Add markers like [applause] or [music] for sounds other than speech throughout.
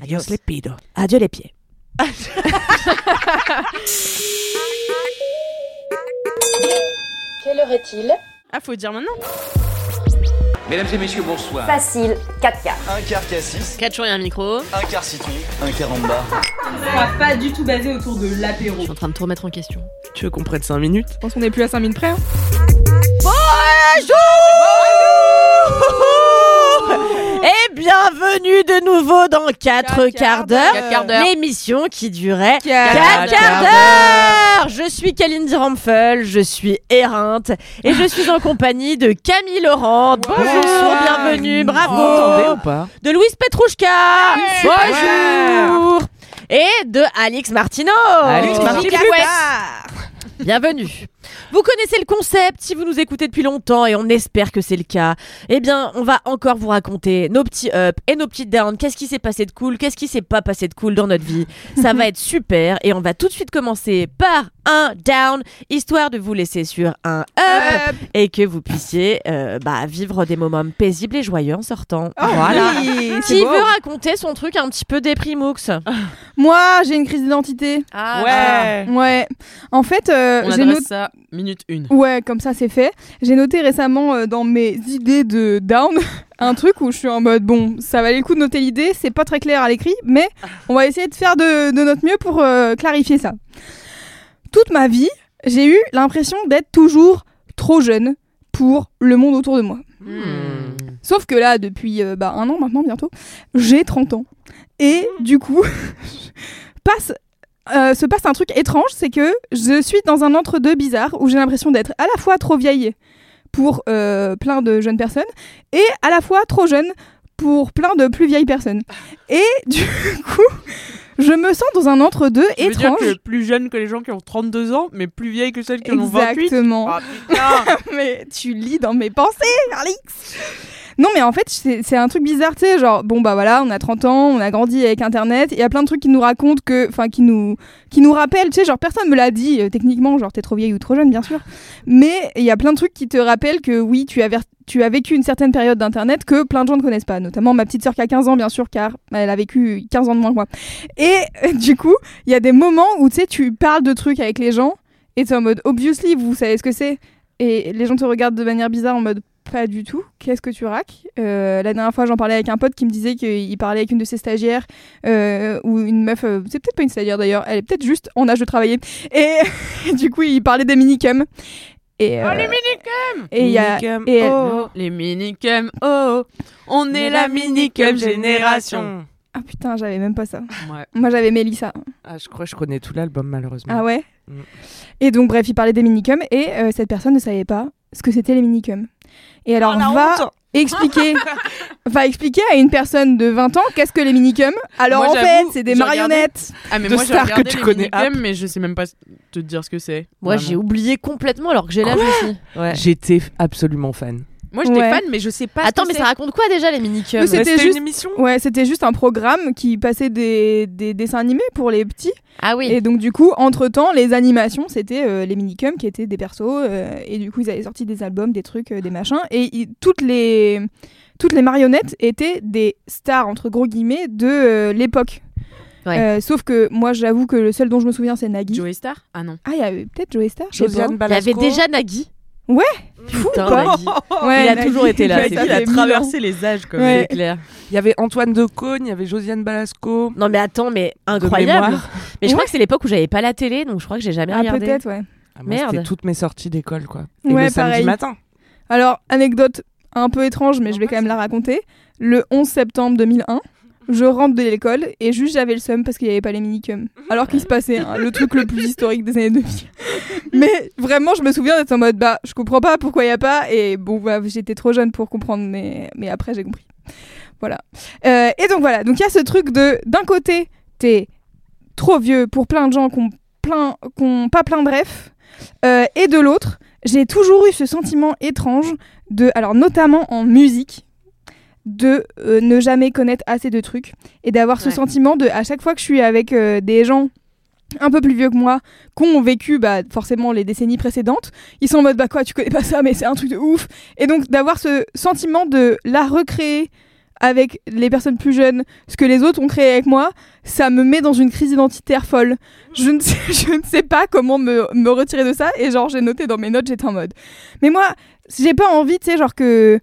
Adios les pidos. Adieu les pieds. [laughs] Quelle heure est-il? Ah, faut dire maintenant. Mesdames et messieurs, bonsoir. Facile, 4 quarts. Un quart cassis, 4 jours et un micro. un quart citron, un quart en bas. sera pas du tout basé autour de l'apéro. Je suis en train de tout remettre en question. Tu veux qu'on prenne 5 minutes? Je pense qu'on est plus à 5 minutes près. hein. Et bienvenue de nouveau dans 4 Quatre quarts d'heure, l'émission qui durait 4 Quatre quarts d'heure. Je suis Kalindi Rampfel, je suis éreinte et je suis en compagnie de Camille Laurent. Bonjour, bienvenue, bravo. ou pas? De Louise Petrouchka. Bonjour. Et de Alix Martino. Alix Martino. Bienvenue. Vous connaissez le concept si vous nous écoutez depuis longtemps et on espère que c'est le cas. Eh bien, on va encore vous raconter nos petits ups et nos petits downs. Qu'est-ce qui s'est passé de cool Qu'est-ce qui s'est pas passé de cool dans notre vie? Ça [laughs] va être super et on va tout de suite commencer par un down, histoire de vous laisser sur un up, et que vous puissiez euh, bah, vivre des moments paisibles et joyeux en sortant. voilà. Qui veut raconter son truc un petit peu déprimux Moi, j'ai une crise d'identité. Ah, Ouais Ouais. En fait, euh, On j'ai noté. Minute 1. Ouais, comme ça c'est fait. J'ai noté récemment euh, dans mes idées de down [laughs] un truc où je suis en mode bon, ça valait le coup de noter l'idée, c'est pas très clair à l'écrit, mais on va essayer de faire de, de notre mieux pour euh, clarifier ça. Toute ma vie, j'ai eu l'impression d'être toujours trop jeune pour le monde autour de moi. Hmm. Sauf que là, depuis euh, bah, un an maintenant, bientôt, j'ai 30 ans. Et du coup, [laughs] passe, euh, se passe un truc étrange, c'est que je suis dans un entre-deux bizarre où j'ai l'impression d'être à la fois trop vieille pour euh, plein de jeunes personnes et à la fois trop jeune pour plein de plus vieilles personnes. Et [laughs] du coup, je me sens dans un entre-deux dire étrange. que plus jeune que les gens qui ont 32 ans, mais plus vieille que celles qui en ont 28 Exactement. Ah [laughs] mais tu lis dans mes pensées, Alix Non, mais en fait, c'est un truc bizarre, tu sais, genre, bon, bah voilà, on a 30 ans, on a grandi avec Internet, il y a plein de trucs qui nous racontent que, enfin, qui nous, qui nous rappellent, tu sais, genre, personne me l'a dit, euh, techniquement, genre, t'es trop vieille ou trop jeune, bien sûr, mais il y a plein de trucs qui te rappellent que, oui, tu as, tu vécu une certaine période d'Internet que plein de gens ne connaissent pas, notamment ma petite sœur qui a 15 ans, bien sûr, car elle a vécu 15 ans de moins que moi. Et [laughs] du coup, il y a des moments où, tu sais, tu parles de trucs avec les gens, et t'es en mode, obviously, vous savez ce que c'est et les gens te regardent de manière bizarre en mode pas du tout, qu'est-ce que tu raques? Euh, La dernière fois, j'en parlais avec un pote qui me disait qu'il parlait avec une de ses stagiaires euh, ou une meuf, euh, c'est peut-être pas une stagiaire d'ailleurs, elle est peut-être juste en âge de travailler. Et [laughs] du coup, il parlait des minicums. Et, euh, les minicums et il y a. Minicum, et- oh. Les minicums, oh On est la minicum génération Ah putain, j'avais même pas ça. Ouais. Moi, j'avais Mélissa. Ah, je crois que je connais tout l'album, malheureusement. Ah ouais? Mm. Et donc, bref, il parlait des minicums et euh, cette personne ne savait pas ce que c'était les minicums. Et alors, Oh, va honte [laughs] expliquer, va expliquer à une personne de 20 ans qu'est-ce que les minicums. Alors, Moi, en fait, c'est des j'ai regardé- marionnettes. Ah mais De moi stars que tu les connais, minicums, mais je sais même pas te dire ce que c'est. Moi, j'ai oublié complètement alors que j'ai l'âge aussi. Ouais. J'étais absolument fan. Moi j'étais Ouais. fan, mais je sais pas. ce Attends, que mais ça raconte quoi déjà les minicums c'était juste- une émission Ouais, c'était juste un programme qui passait des, des dessins animés pour les petits. Ah oui. Et donc, du coup, entre-temps, les animations, c'était euh, les minicums qui étaient des persos. euh, et du coup, ils avaient sorti des albums, des trucs, euh, des machins. Et toutes les... Toutes les marionnettes étaient des stars, entre gros guillemets, de euh, l'époque. Ouais. Euh, sauf que moi, j'avoue que le seul dont je me souviens, c'est Nagui. Joey Star Ah non. Ah, il y avait peut-être Joey Star je sais Josiane pas. Il y avait déjà Nagui. Ouais. Putain, pas. Nagui. Ouais, il a Nagui, toujours été là, fait a traversé les âges comme Ouais. C'est clair. Il y avait Antoine Decaune, il y avait Josiane Balasco. Non mais attends, mais incroyable. Mais je Ouais. crois que c'est l'époque où j'avais pas la télé, donc je crois que j'ai jamais Ah, regardé. peut-être, ouais. Ah, moi, Merde. C'était toutes mes sorties d'école, quoi. Et Ouais, le samedi pareil. matin. Alors, anecdote un peu étrange, mais je vais quand même la raconter. Le 11 septembre 2001, je rentre de l'école et juste j'avais le seum parce qu'il n'y avait pas les minicums. Alors qu'il se passait hein, le truc le plus historique des années 2000. [laughs] Mais vraiment, je me souviens d'être en mode bah, je comprends pas pourquoi il n'y a pas. Et bon, bah, j'étais trop jeune pour comprendre, mais, mais après, j'ai compris. Voilà. Euh, et donc voilà, donc il y a ce truc de d'un côté, t'es trop vieux pour plein de gens qui ont plein, qui ont pas plein de refs, euh, et de l'autre, j'ai toujours eu ce sentiment étrange de, alors notamment en musique, de euh, ne jamais connaître assez de trucs et d'avoir ce sentiment de, à chaque fois que je suis avec euh, des gens un peu plus vieux que moi, qui ont vécu bah, forcément les décennies précédentes, ils sont en mode bah quoi, tu connais pas ça, mais c'est un truc de ouf. Et donc d'avoir ce sentiment de la recréer avec les personnes plus jeunes, ce que les autres ont créé avec moi, ça me met dans une crise identitaire folle. Je ne sais, [laughs] je ne sais pas comment me, me retirer de ça, et genre j'ai noté dans mes notes, j'étais en mode. Mais moi, j'ai pas envie, tu sais, genre que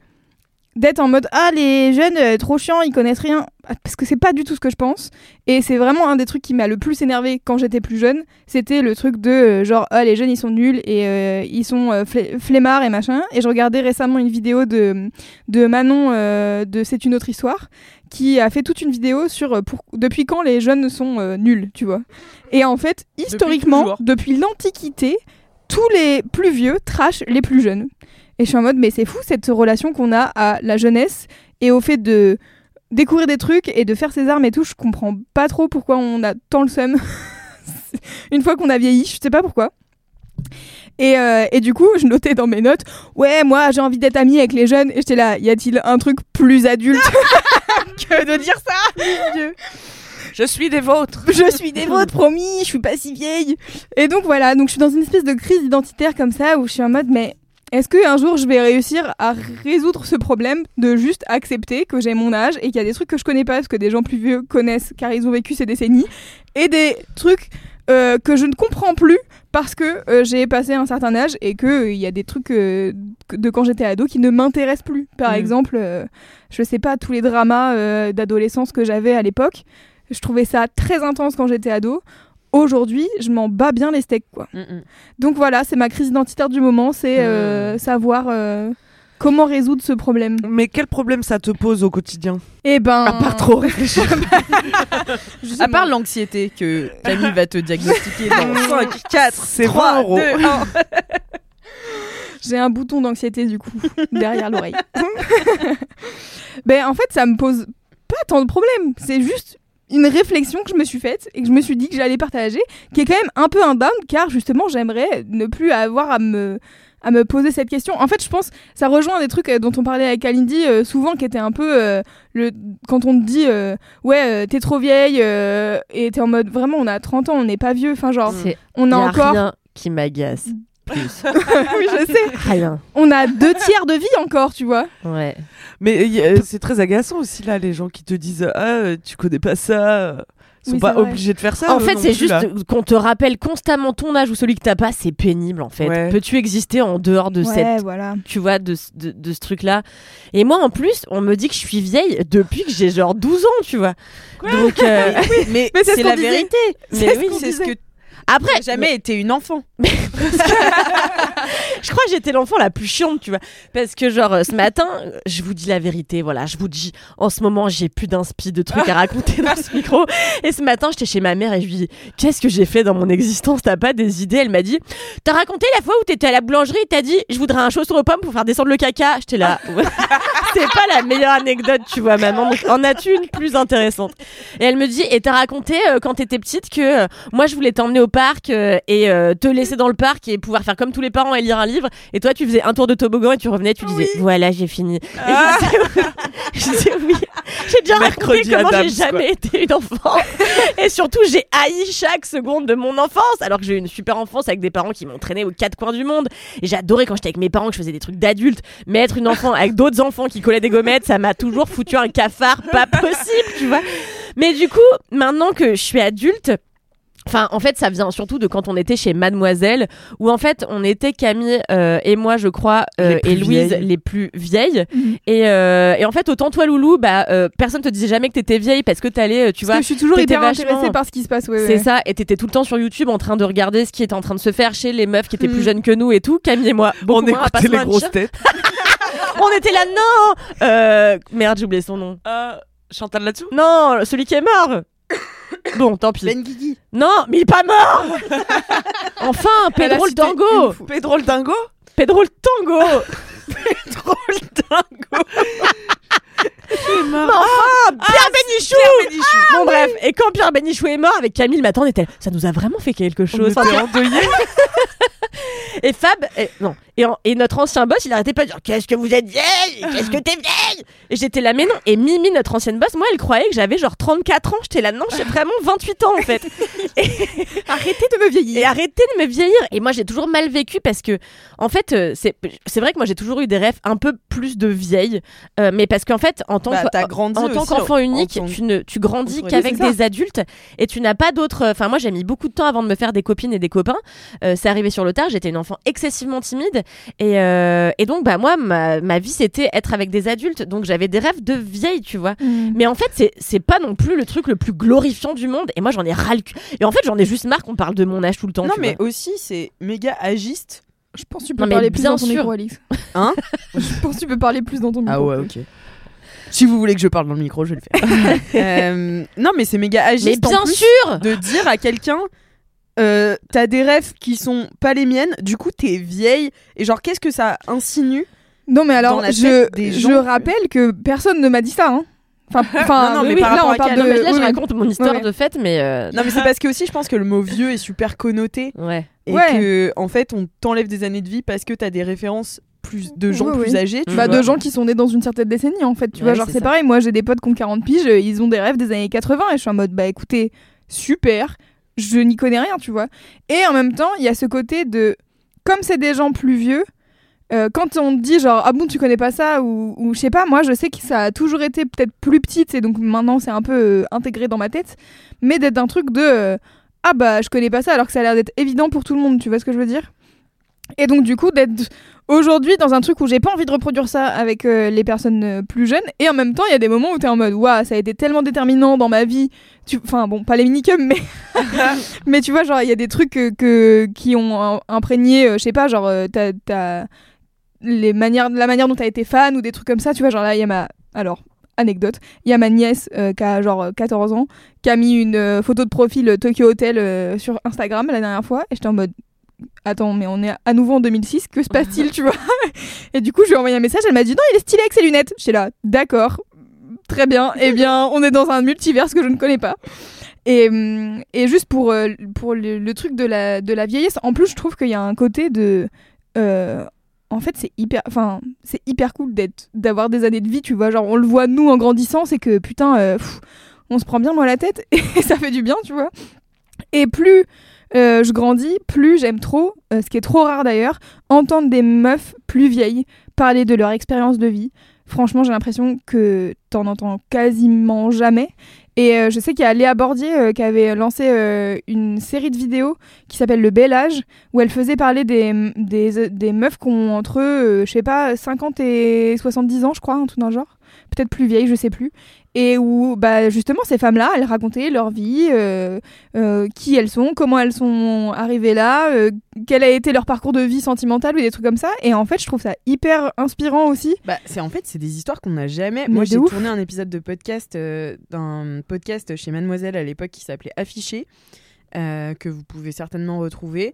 d'être en mode ah les jeunes euh, trop chiants ils connaissent rien. Parce que c'est pas du tout ce que je pense. Et c'est vraiment un des trucs qui m'a le plus énervé quand j'étais plus jeune. C'était le truc de euh, genre ah les jeunes ils sont nuls et euh, ils sont fle- flemmards et machin. Et je regardais récemment une vidéo de de Manon de c'est une autre histoire qui a fait toute une vidéo sur pour, depuis quand les jeunes sont nuls tu vois. Et en fait historiquement depuis l'antiquité tous les plus vieux trashent les plus jeunes et je suis en mode, mais c'est fou cette relation qu'on a à la jeunesse et au fait de découvrir des trucs et de faire ses armes et tout. Je comprends pas trop pourquoi on a tant le seum [laughs] une fois qu'on a vieilli. Je sais pas pourquoi. Et, euh, et du coup, je notais dans mes notes, ouais, moi j'ai envie d'être amie avec les jeunes. Et j'étais là, y a-t-il un truc plus adulte [laughs] que de dire ça? Je suis des vôtres. Je suis des vôtres, promis, je suis pas si vieille. Et donc voilà, donc je suis dans une espèce de crise identitaire comme ça où je suis en mode, mais est-ce qu'un jour je vais réussir à résoudre ce problème de juste accepter que j'ai mon âge et qu'il y a des trucs que je connais pas parce que des gens plus vieux connaissent car ils ont vécu ces décennies et des trucs euh, que je ne comprends plus parce que euh, j'ai passé un certain âge et que euh, y a des trucs euh, de quand j'étais ado qui ne m'intéressent plus. Par Mm. exemple, je sais pas tous les dramas d'adolescence que j'avais à l'époque. Je trouvais ça très intense quand j'étais ado. Aujourd'hui, je m'en bats bien les steaks, quoi. Donc voilà, c'est ma crise identitaire du moment, c'est euh, savoir euh, comment résoudre ce problème. Mais quel problème ça te pose au quotidien? Eh ben, À part trop réfléchir. [laughs] À part l'anxiété que Camille va te diagnostiquer dans [laughs] 5, 4, C'est 3, 20 euros. 2, 1. [laughs] j'ai un bouton d'anxiété du coup derrière l'oreille. ben en fait, ça me pose pas tant de problèmes. C'est juste une réflexion que je me suis faite et que je me suis dit que j'allais partager, qui est quand même un peu un down car justement j'aimerais ne plus avoir à me à me poser cette question. En fait, je pense ça rejoint des trucs euh, dont on parlait avec Kalindi euh, souvent qui étaient un peu euh, le quand on te dit euh, ouais, t'es trop vieille et t'es en mode vraiment on a 30 ans, on n'est pas vieux, enfin genre on a a encore rien qui m'agace plus. [laughs] oui, je sais. Rien. On a deux tiers de vie encore, tu vois. Ouais. Mais euh, c'est très agaçant aussi là, les gens qui te disent Ah, euh, tu connais pas ça. Ils sont Oui, pas obligés de faire ça. En fait, c'est juste qu'on te rappelle constamment ton âge ou celui que t'as pas, c'est pénible en fait. Ouais. Peux-tu exister en dehors de ouais, cette voilà. tu vois, de, ce- de, de ce truc-là? Et moi, en plus, on me dit que je suis vieille depuis que j'ai genre 12 ans, tu vois. Donc, euh, [laughs] Mais, Mais c'est ce la disait. vérité. Mais oui, c'est ce que après, jamais été une enfant. [laughs] je crois que j'étais l'enfant la plus chiante, tu vois. Parce que, genre, ce matin, je vous dis la vérité, voilà, je vous dis, en ce moment, j'ai plus d'inspi de trucs à [laughs] raconter dans ce micro. Et ce matin, j'étais chez ma mère et je lui dis, qu'est-ce que j'ai fait dans mon existence? T'as pas des idées? Elle m'a dit, t'as raconté la fois où t'étais à la boulangerie et t'as dit, je voudrais un chausson aux pommes pour faire descendre le caca? J'étais là, [laughs] c'est pas la meilleure anecdote, tu vois, maman. Donc, en as-tu une plus intéressante? Et elle me dit, et t'as raconté euh, quand t'étais petite que euh, moi, je voulais t'emmener au parc euh, et te laisser dans le parc et pouvoir faire comme tous les parents et lire un livre. Et toi, tu faisais un tour de toboggan et tu revenais, tu disais, voilà, j'ai fini. Et [laughs] je disais, oui. J'ai déjà raconté Mercredi comment Addams, j'ai jamais été une enfant. et surtout, j'ai haï chaque seconde de mon enfance. Alors que j'ai eu une super enfance avec des parents qui m'ont traîné aux quatre coins du monde. Et j'adorais quand j'étais avec mes parents que je faisais des trucs d'adultes. Mais être une enfant avec d'autres enfants qui collaient des gommettes, ça m'a toujours foutu un cafard pas possible, tu vois. Mais du coup, maintenant que je suis adulte, Enfin, en fait, ça vient surtout de quand on était chez Mademoiselle, où en fait, on était Camille euh, et moi, je crois, euh, et Louise vieilles. les plus vieilles. Mhm. Et, euh, et en fait, autant toi, Loulou, bah, euh, personne te disait jamais que t'étais vieille parce que t'allais, tu Parce vois. que je suis toujours hyper vachement- intéressée par ce qui se passe. Ouais, C'est ouais. ça, et t'étais tout le temps sur YouTube en train de regarder ce qui était en train de se faire chez les meufs qui étaient plus jeunes que nous et tout. Camille et moi, beaucoup On écoutait les grosses têtes. [laughs] On était là, non euh, Merde, j'ai oublié son nom. Euh, Chantal là-dessous? Non, celui qui est mort Bon, tant pis. Ben Guigui. Non, mais il est pas mort [laughs] Enfin, Pedro le tango. Pedro le dingo Pedro le tango [laughs] [laughs] Pedro le dingo Mais enfin, Bénichou Bon bref, et quand Pierre Bénichou est mort avec Camille Matin, on était ça nous a vraiment fait quelque chose. On était endeuillés. [laughs] Et Fab, et, non, et, en- et notre ancien boss, il arrêtait pas de dire Qu'est-ce que vous êtes vieille? Qu'est-ce que t'es vieille? Et j'étais là, mais non. Et Mimi, notre ancienne boss, moi, elle croyait que j'avais genre 34 ans. J'étais là, non, j'ai vraiment 28 ans en fait. [laughs] Arrêtez de me vieillir. Et arrêtez de me vieillir. Et moi, j'ai toujours mal vécu parce que, en fait, euh, c'est vrai que moi, j'ai toujours eu des rêves un peu plus de vieille. euh, mais parce qu'en fait, en tant Bah, qu'enfant en- unique, tu, ne, tu grandis qu'avec des adultes et tu n'as pas d'autres. Enfin, moi, j'ai mis beaucoup de temps avant de me faire des copines et des copains. Euh, c'est arrivé sur le tard. J'étais une enfant excessivement timide et, euh, et donc, bah, moi, ma, ma vie, c'était être avec des adultes. Donc, j'avais des rêves de vieille, tu vois. Mm. Mais en fait, c'est- c'est pas non plus le truc le plus glorifiant du monde. Et moi, j'en ai ras le cul. Et en fait, j'en ai juste marre qu'on parle de mon âge tout le temps. Non, tu mais vois. aussi, c'est méga agiste. Je pense que tu peux Non, mais parler plus dans ton sûr. micro, Alix. Hein [laughs] Je pense que tu peux parler plus dans ton micro. Ah ouais, ok. Si vous voulez que je parle dans le micro, je vais le faire. [laughs] Euh, non, mais c'est méga Mais agiste. en bien plus, sûr de dire à quelqu'un euh, t'as des rêves qui sont pas les miennes, du coup t'es vieille et genre qu'est-ce que ça insinue Non, mais alors, je, je rappelle que personne ne m'a dit ça. Hein. Enfin, [laughs] enfin, Non, non, mais oui, par là, on parle de. Non, mais là, oui, je oui. raconte mon histoire Ouais, de fête, mais. euh, Non mais c'est parce que aussi je pense que le mot vieux est super connoté Ouais. et Ouais. que en fait on t'enlève des années de vie parce que t'as des références plus de gens Oui, plus oui. âgés. Tu Bah, vois. de gens qui sont nés dans une certaine décennie en fait tu vois genre c'est pareil moi j'ai des potes qui ont 40 piges euh, ils ont des rêves des années 80 et je suis en mode bah écoutez super je n'y connais rien tu vois. Et en même temps il y a ce côté de comme c'est des gens plus vieux euh, quand on dit genre ah bon tu connais pas ça ou, ou je sais pas moi je sais que ça a toujours été peut-être plus petite et donc maintenant c'est un peu euh, intégré dans ma tête mais d'être un truc de euh, ah bah je connais pas ça alors que ça a l'air d'être évident pour tout le monde tu vois ce que je veux dire? Et donc du coup d'être aujourd'hui dans un truc où j'ai pas envie de reproduire ça avec euh, les personnes euh, plus jeunes. Et en même temps il y a des moments où t'es en mode waouh ça a été tellement déterminant dans ma vie. Tu enfin bon pas les minicums mais [laughs] [laughs] mais tu vois genre il y a des trucs que, que- qui ont imprégné euh, je sais pas genre t'as les manières la manière dont t'as été fan ou des trucs comme ça tu vois genre là il y a ma alors anecdote. Il y a ma nièce qui a genre euh, 14 ans qui a mis une photo de profil Tokyo Hotel sur Instagram la dernière fois et j'étais en mode attends, mais on est à nouveau en 2006, que se passe-t-il, [laughs] tu vois? Et du coup, je lui ai envoyé un message, elle m'a dit non, il est stylé avec ses lunettes. J'étais là, d'accord, très bien, [laughs] eh bien, on est dans un multiverse que je ne connais pas. Et, hum, et juste pour, euh, pour le, le truc de la, de la vieillesse, en plus, je trouve qu'il y a un côté de. euh, en fait, c'est hyper, enfin, c'est hyper cool d'être, d'avoir des années de vie, tu vois. Genre, on le voit nous en grandissant, c'est que putain, euh, pff, on se prend bien dans la tête [laughs] et ça fait du bien, tu vois. Et plus euh, je grandis, plus j'aime trop, euh, ce qui est trop rare d'ailleurs, entendre des meufs plus vieilles parler de leur expérience de vie. Franchement, j'ai l'impression que t'en entends quasiment jamais. Et euh, je sais qu'il y a Léa Bordier qui avait lancé une série de vidéos qui s'appelle Le Bel Âge, où elle faisait parler des, des, meufs qui ont entre, je sais pas, 50 et 70 ans, je crois, un truc dans le genre. Peut-être plus vieilles, je sais plus. Et où, bah, justement, ces femmes-là, elles racontaient leur vie, euh, euh, qui elles sont, comment elles sont arrivées là, euh, quel a été leur parcours de vie sentimental ou des trucs comme ça. Et en fait, je trouve ça hyper inspirant aussi. Bah, c'est en fait c'est des histoires qu'on n'a jamais. Mais Moi j'ai tourné un épisode de podcast d'un podcast chez Mademoiselle à l'époque qui s'appelait Affiché que vous pouvez certainement retrouver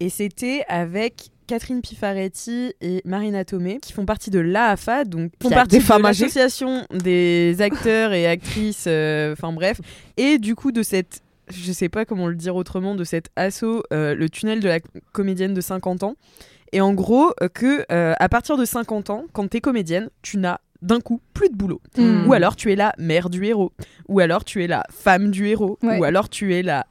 et c'était avec Catherine Pifaretti et Marina Tomé qui font partie de l'AFA donc font partie des de l'association des acteurs et actrices euh, enfin bref et du coup de cette je sais pas comment le dire autrement de cet assaut euh, le tunnel de la comédienne de 50 ans et en gros, euh, que euh, à partir de 50 ans, quand t'es comédienne, tu n'as d'un coup plus de boulot. Mm. Ou alors tu es la mère du héros. Ou alors tu es la femme du héros. Ouais. Ou alors tu es la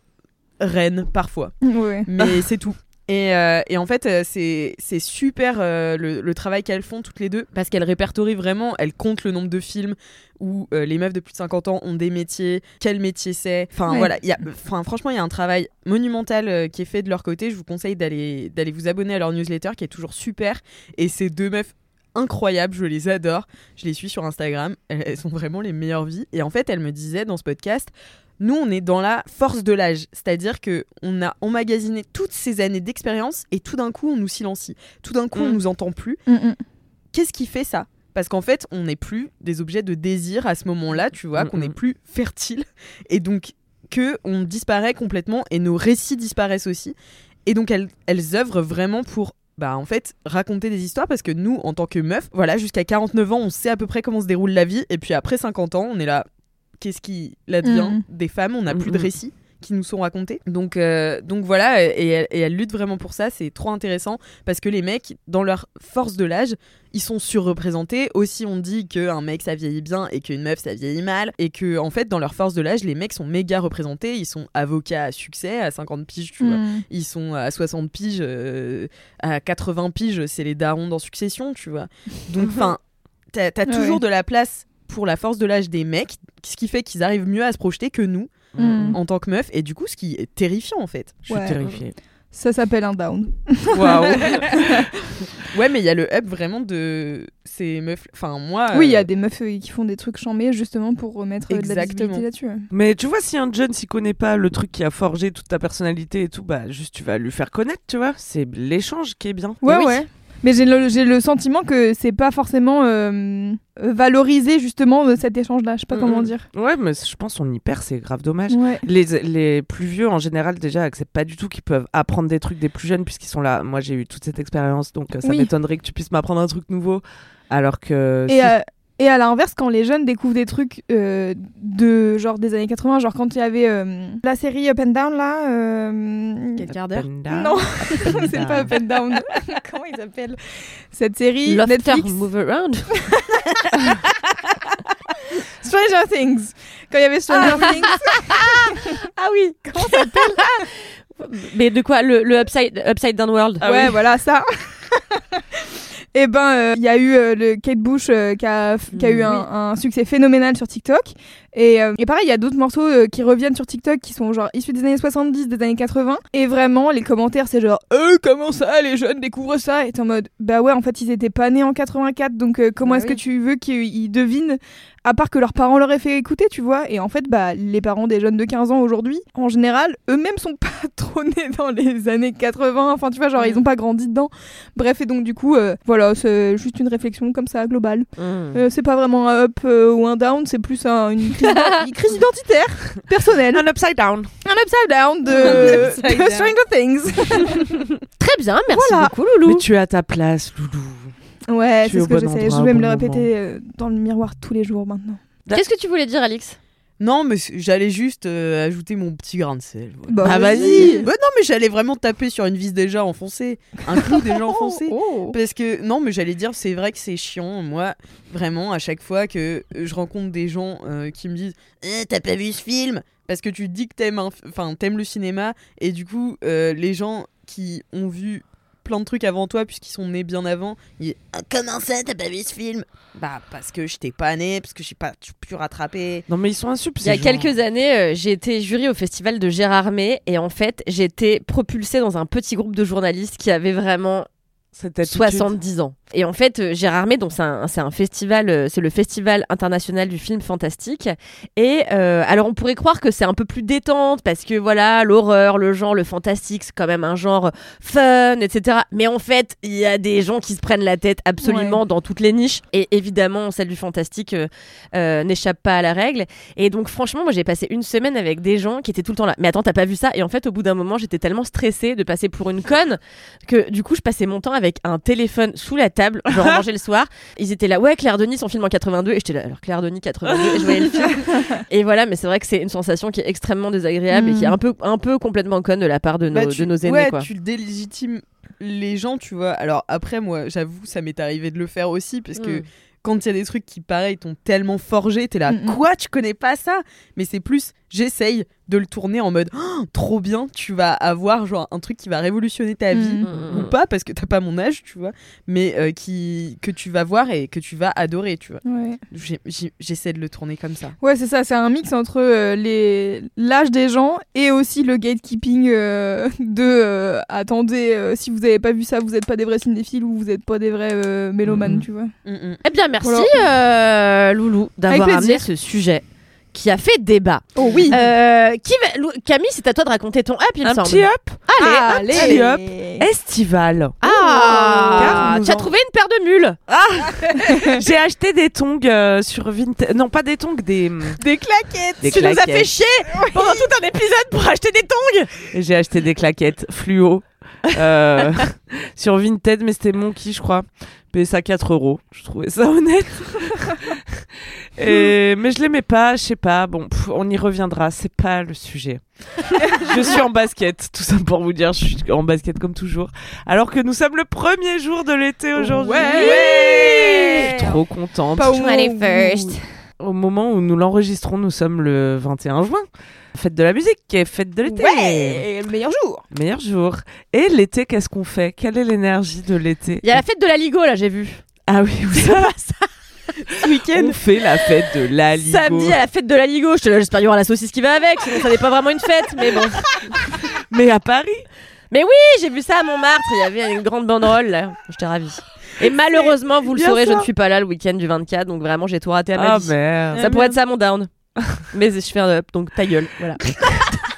reine parfois. Ouais. Mais c'est tout. Et, euh, et en fait, euh, c'est c'est super euh, le, le travail qu'elles font toutes les deux parce qu'elles répertorient vraiment, elles comptent le nombre de films où euh, les meufs de plus de 50 ans ont des métiers, quel métier c'est. Enfin Ouais. voilà, il y a, franchement, il y a un travail monumental qui est fait de leur côté. Je vous conseille d'aller d'aller vous abonner à leur newsletter qui est toujours super. Et ces deux meufs incroyables, je les adore. Je les suis sur Instagram, elles, elles sont vraiment les meilleures vies. Et en fait, elles me disaient dans ce podcast, nous, on est dans la force de l'âge, c'est-à-dire que on a emmagasiné toutes ces années d'expérience et tout d'un coup, on nous silencie. Tout d'un coup, on Mm. nous entend plus. Mm, mm. Qu'est-ce qui fait ça? Parce qu'en fait, on n'est plus des objets de désir à ce moment-là, tu vois, qu'on n'est plus fertile et donc que on disparaît complètement et nos récits disparaissent aussi. Et donc elles, elles œuvrent vraiment pour bah en fait raconter des histoires parce que nous en tant que meufs, voilà, jusqu'à 49 ans, on sait à peu près comment se déroule la vie et puis après 50 ans, on est là qu'est-ce qui advient Mhm. des femmes. On n'a plus de Mhm. récits qui nous sont racontés. Donc, euh, donc voilà, et, elle- et elle lutte vraiment pour ça. C'est trop intéressant parce que les mecs, dans leur force de l'âge, ils sont surreprésentés. Aussi, on dit qu'un mec ça vieillit bien et qu'une meuf ça vieillit mal. Et que, en fait, dans leur force de l'âge, les mecs sont méga représentés. Ils sont avocats à succès à 50 piges, tu vois. Mm. Ils sont à 60 piges, euh, à 80 piges, c'est les darons dans succession, tu vois. Donc, [laughs] enfin, t'as t'as Ouais, toujours ouais. de la place pour la force de l'âge des mecs, ce qui fait qu'ils arrivent mieux à se projeter que nous Mm. en tant que meufs, et du coup, ce qui est terrifiant en fait. Je suis Ouais. terrifiée. Ça s'appelle un down. Waouh! [laughs] ouais, mais il y a le up vraiment de ces meufs. Enfin, moi. Oui, il y a euh, des meufs euh, qui font des trucs chambés justement pour remettre euh, de la visibilité là-dessus. ouais. Mais tu vois, si un jeune s'y connaît pas le truc qui a forgé toute ta personnalité et tout, bah juste tu vas lui faire connaître, tu vois. C'est l'échange qui est bien. Ouais, oui. ouais. Mais j'ai le, le sentiment que c'est pas forcément euh, euh, valorisé justement euh, cet échange-là. Je sais pas Mm, comment mm. dire. Ouais, mais je pense qu'on y perd, c'est grave dommage. Ouais. Les, les plus vieux, en général, déjà, acceptent pas du tout qu'ils peuvent apprendre des trucs des plus jeunes puisqu'ils sont là. Moi, j'ai eu toute cette expérience, donc ça Oui. m'étonnerait que tu puisses m'apprendre un truc nouveau. Alors que. Et, si- euh, et à l'inverse, quand les jeunes découvrent des trucs euh, de genre des années 80, genre quand il y avait euh, la série Up and Down là. euh, Quel quart d'heure? Up and down, Non, [laughs] c'est pas. Up and Down. [laughs] Comment il s'appelle Cette série Lofter Netflix. Move Around. [laughs] Stranger Things. Quand il y avait Stranger Things. Ah oui. Comment ça s'appelle Mais de quoi le, le upside, upside Down World? Ouais, voilà ça. Et ben, euh, il y a eu euh, le Kate Bush euh, qui a, qui a eu un, un succès phénoménal sur TikTok. Et, euh, et pareil, il y a d'autres morceaux euh, qui reviennent sur TikTok qui sont genre issus des années 70, des années 80. Et vraiment, les commentaires, c'est genre, euh, comment ça, les jeunes découvrent ça? Et t'es en mode, bah ouais, en fait, ils étaient pas nés en 84, donc euh, comment Bah est-ce oui. que tu veux qu'ils devinent à part que leurs parents leur aient fait écouter, tu vois? Et en fait, bah, les parents des jeunes de 15 ans aujourd'hui, en général, eux-mêmes sont [laughs] pas trop nés dans les années 80. Enfin, tu vois, genre, ils ont pas grandi dedans. Bref, et donc, du coup, euh, voilà, c'est juste une réflexion comme ça, globale. Mm. Euh, c'est pas vraiment un up euh, ou un down, c'est plus un- une, crise, une crise identitaire, personnelle. Un upside down. Un upside down de, upside de down. Stranger Things. [laughs] Très bien, merci Voilà. beaucoup Loulou. Mais tu es à ta place, Loulou. Ouais, c'est es ce que bon j'essaie. Je vais me le répéter euh, dans le miroir tous les jours maintenant. Qu'est-ce que tu voulais dire, Alix? Non, mais j'allais juste euh, ajouter mon petit grain de sel. voilà. Bah, Ah, vas-y. Bah non, mais j'allais vraiment taper sur une vis déjà enfoncée, un clou [laughs] déjà enfoncé. Oh. Parce que non, mais j'allais dire, c'est vrai que c'est chiant. Moi, vraiment, à chaque fois que je rencontre des gens euh, qui me disent, Eh, t'as pas vu ce film? Parce que tu dis que t'aimes, un f- enfin, t'aimes le cinéma, et du coup, euh, les gens qui ont vu plein de trucs avant toi, puisqu'ils sont nés bien avant, Ah, comment ça, t'as pas vu ce film? Bah parce que j'étais pas né, parce que j'ai pas pu rattraper. Non, mais ils sont insupportables. Il y a quelques années, euh, j'ai été jury au festival de Gérardmer et en fait, j'ai été propulsée dans un petit groupe de journalistes qui avaient vraiment Cette attitude. 70 ans. Et en fait, euh, Gérardmer, donc c'est un, un festival, euh, c'est le festival international du film fantastique. Et euh, alors, on pourrait croire que c'est un peu plus détente parce que voilà, l'horreur, le genre, le fantastique, c'est quand même un genre fun, etc. Mais en fait, il y a des gens qui se prennent la tête absolument dans toutes les niches. Et évidemment, celle du fantastique euh, euh, n'échappe pas à la règle. Et donc, franchement, moi, j'ai passé une semaine avec des gens qui étaient tout le temps là. Mais attends, t'as pas vu ça? Et en fait, au bout d'un moment, j'étais tellement stressée de passer pour une conne que du coup, je passais mon temps avec un téléphone sous la table, genre [laughs] manger le soir. Ils étaient là, ouais, Claire Denis, son film en 82. Et j'étais là, alors Claire Denis, 82. Et je voyais le film. [laughs] Et voilà, mais c'est vrai que c'est une sensation qui est extrêmement désagréable et qui est un peu, un peu complètement conne de la part de nos, Bah, tu- de nos aînés. ouais, quoi. tu délégitimes les gens, tu vois. Alors après, moi, j'avoue, ça m'est arrivé de le faire aussi, parce que Mm. quand il y a des trucs qui, pareil, t'ont tellement forgé, t'es là, Mm, mm. quoi, tu connais pas ça? Mais c'est plus, j'essaye de le tourner en mode, Oh, trop bien, tu vas avoir genre un truc qui va révolutionner ta vie. Mm. Ou pas parce que t'as pas mon âge, tu vois, mais euh, qui que tu vas voir et que tu vas adorer, tu vois. Ouais. J'essaie de le tourner comme ça. Ouais, c'est ça, c'est un mix entre euh, les l'âge des gens et aussi le gatekeeping euh, [laughs] de euh, attendez, euh, si vous avez pas vu ça, vous êtes pas des vrais cinéphiles ou vous êtes pas des vrais euh, mélomanes, tu vois. Eh bien, merci Voilà. euh, Loulou d'avoir amené ce sujet qui a fait débat. Oh oui. Euh, qui va... Lou- Camille, c'est à toi de raconter ton up, il me Un semble. petit up Allez, un petit up. estival. Ah, Car nous tu as en- trouvé une paire de mules. [laughs] J'ai acheté des tongs euh, sur Vinted. Non, pas des tongs, des. Des claquettes. Des tu nous as claquettes. fait chier pendant tout un épisode pour acheter des tongs. J'ai acheté des claquettes fluo euh, [laughs] sur Vinted, mais c'était Monkey, je crois. Payé ça 4 euros. Je trouvais ça [laughs] honnête. Et... Mais je l'aimais pas, je sais pas. Bon, pff, on y reviendra, c'est pas le sujet. [laughs] je suis en basket, tout ça pour vous dire, je suis en basket comme toujours. Alors que nous sommes le premier jour de l'été aujourd'hui. Ouais. Je suis trop contente. Pas 21st. Au moment où nous l'enregistrons, nous sommes le 21 juin. Fête de la musique, fête de l'été. Ouais, le meilleur jour. Meilleur jour. Et l'été, qu'est-ce qu'on fait? Quelle est l'énergie de l'été? Il y a la fête de la Ligo là, j'ai vu. Ah oui, oui. Ça va, [laughs] ça. ce week-end. On fait la fête de la Ligo. Samedi à la fête de la Ligo. J'espère qu'il y aura la saucisse qui va avec, sinon ça n'est pas vraiment une fête. Mais bon. [laughs] Mais à Paris? Mais oui, j'ai vu ça à Montmartre. Il y avait une grande banderole là. J'étais ravie. Et malheureusement, vous le saurez, je ne suis pas là le week-end du 24, donc vraiment j'ai tout raté à ma Ah vie. merde. Ça pourrait être ça mon down. Mais je fais un up, donc ta gueule. Voilà. [laughs]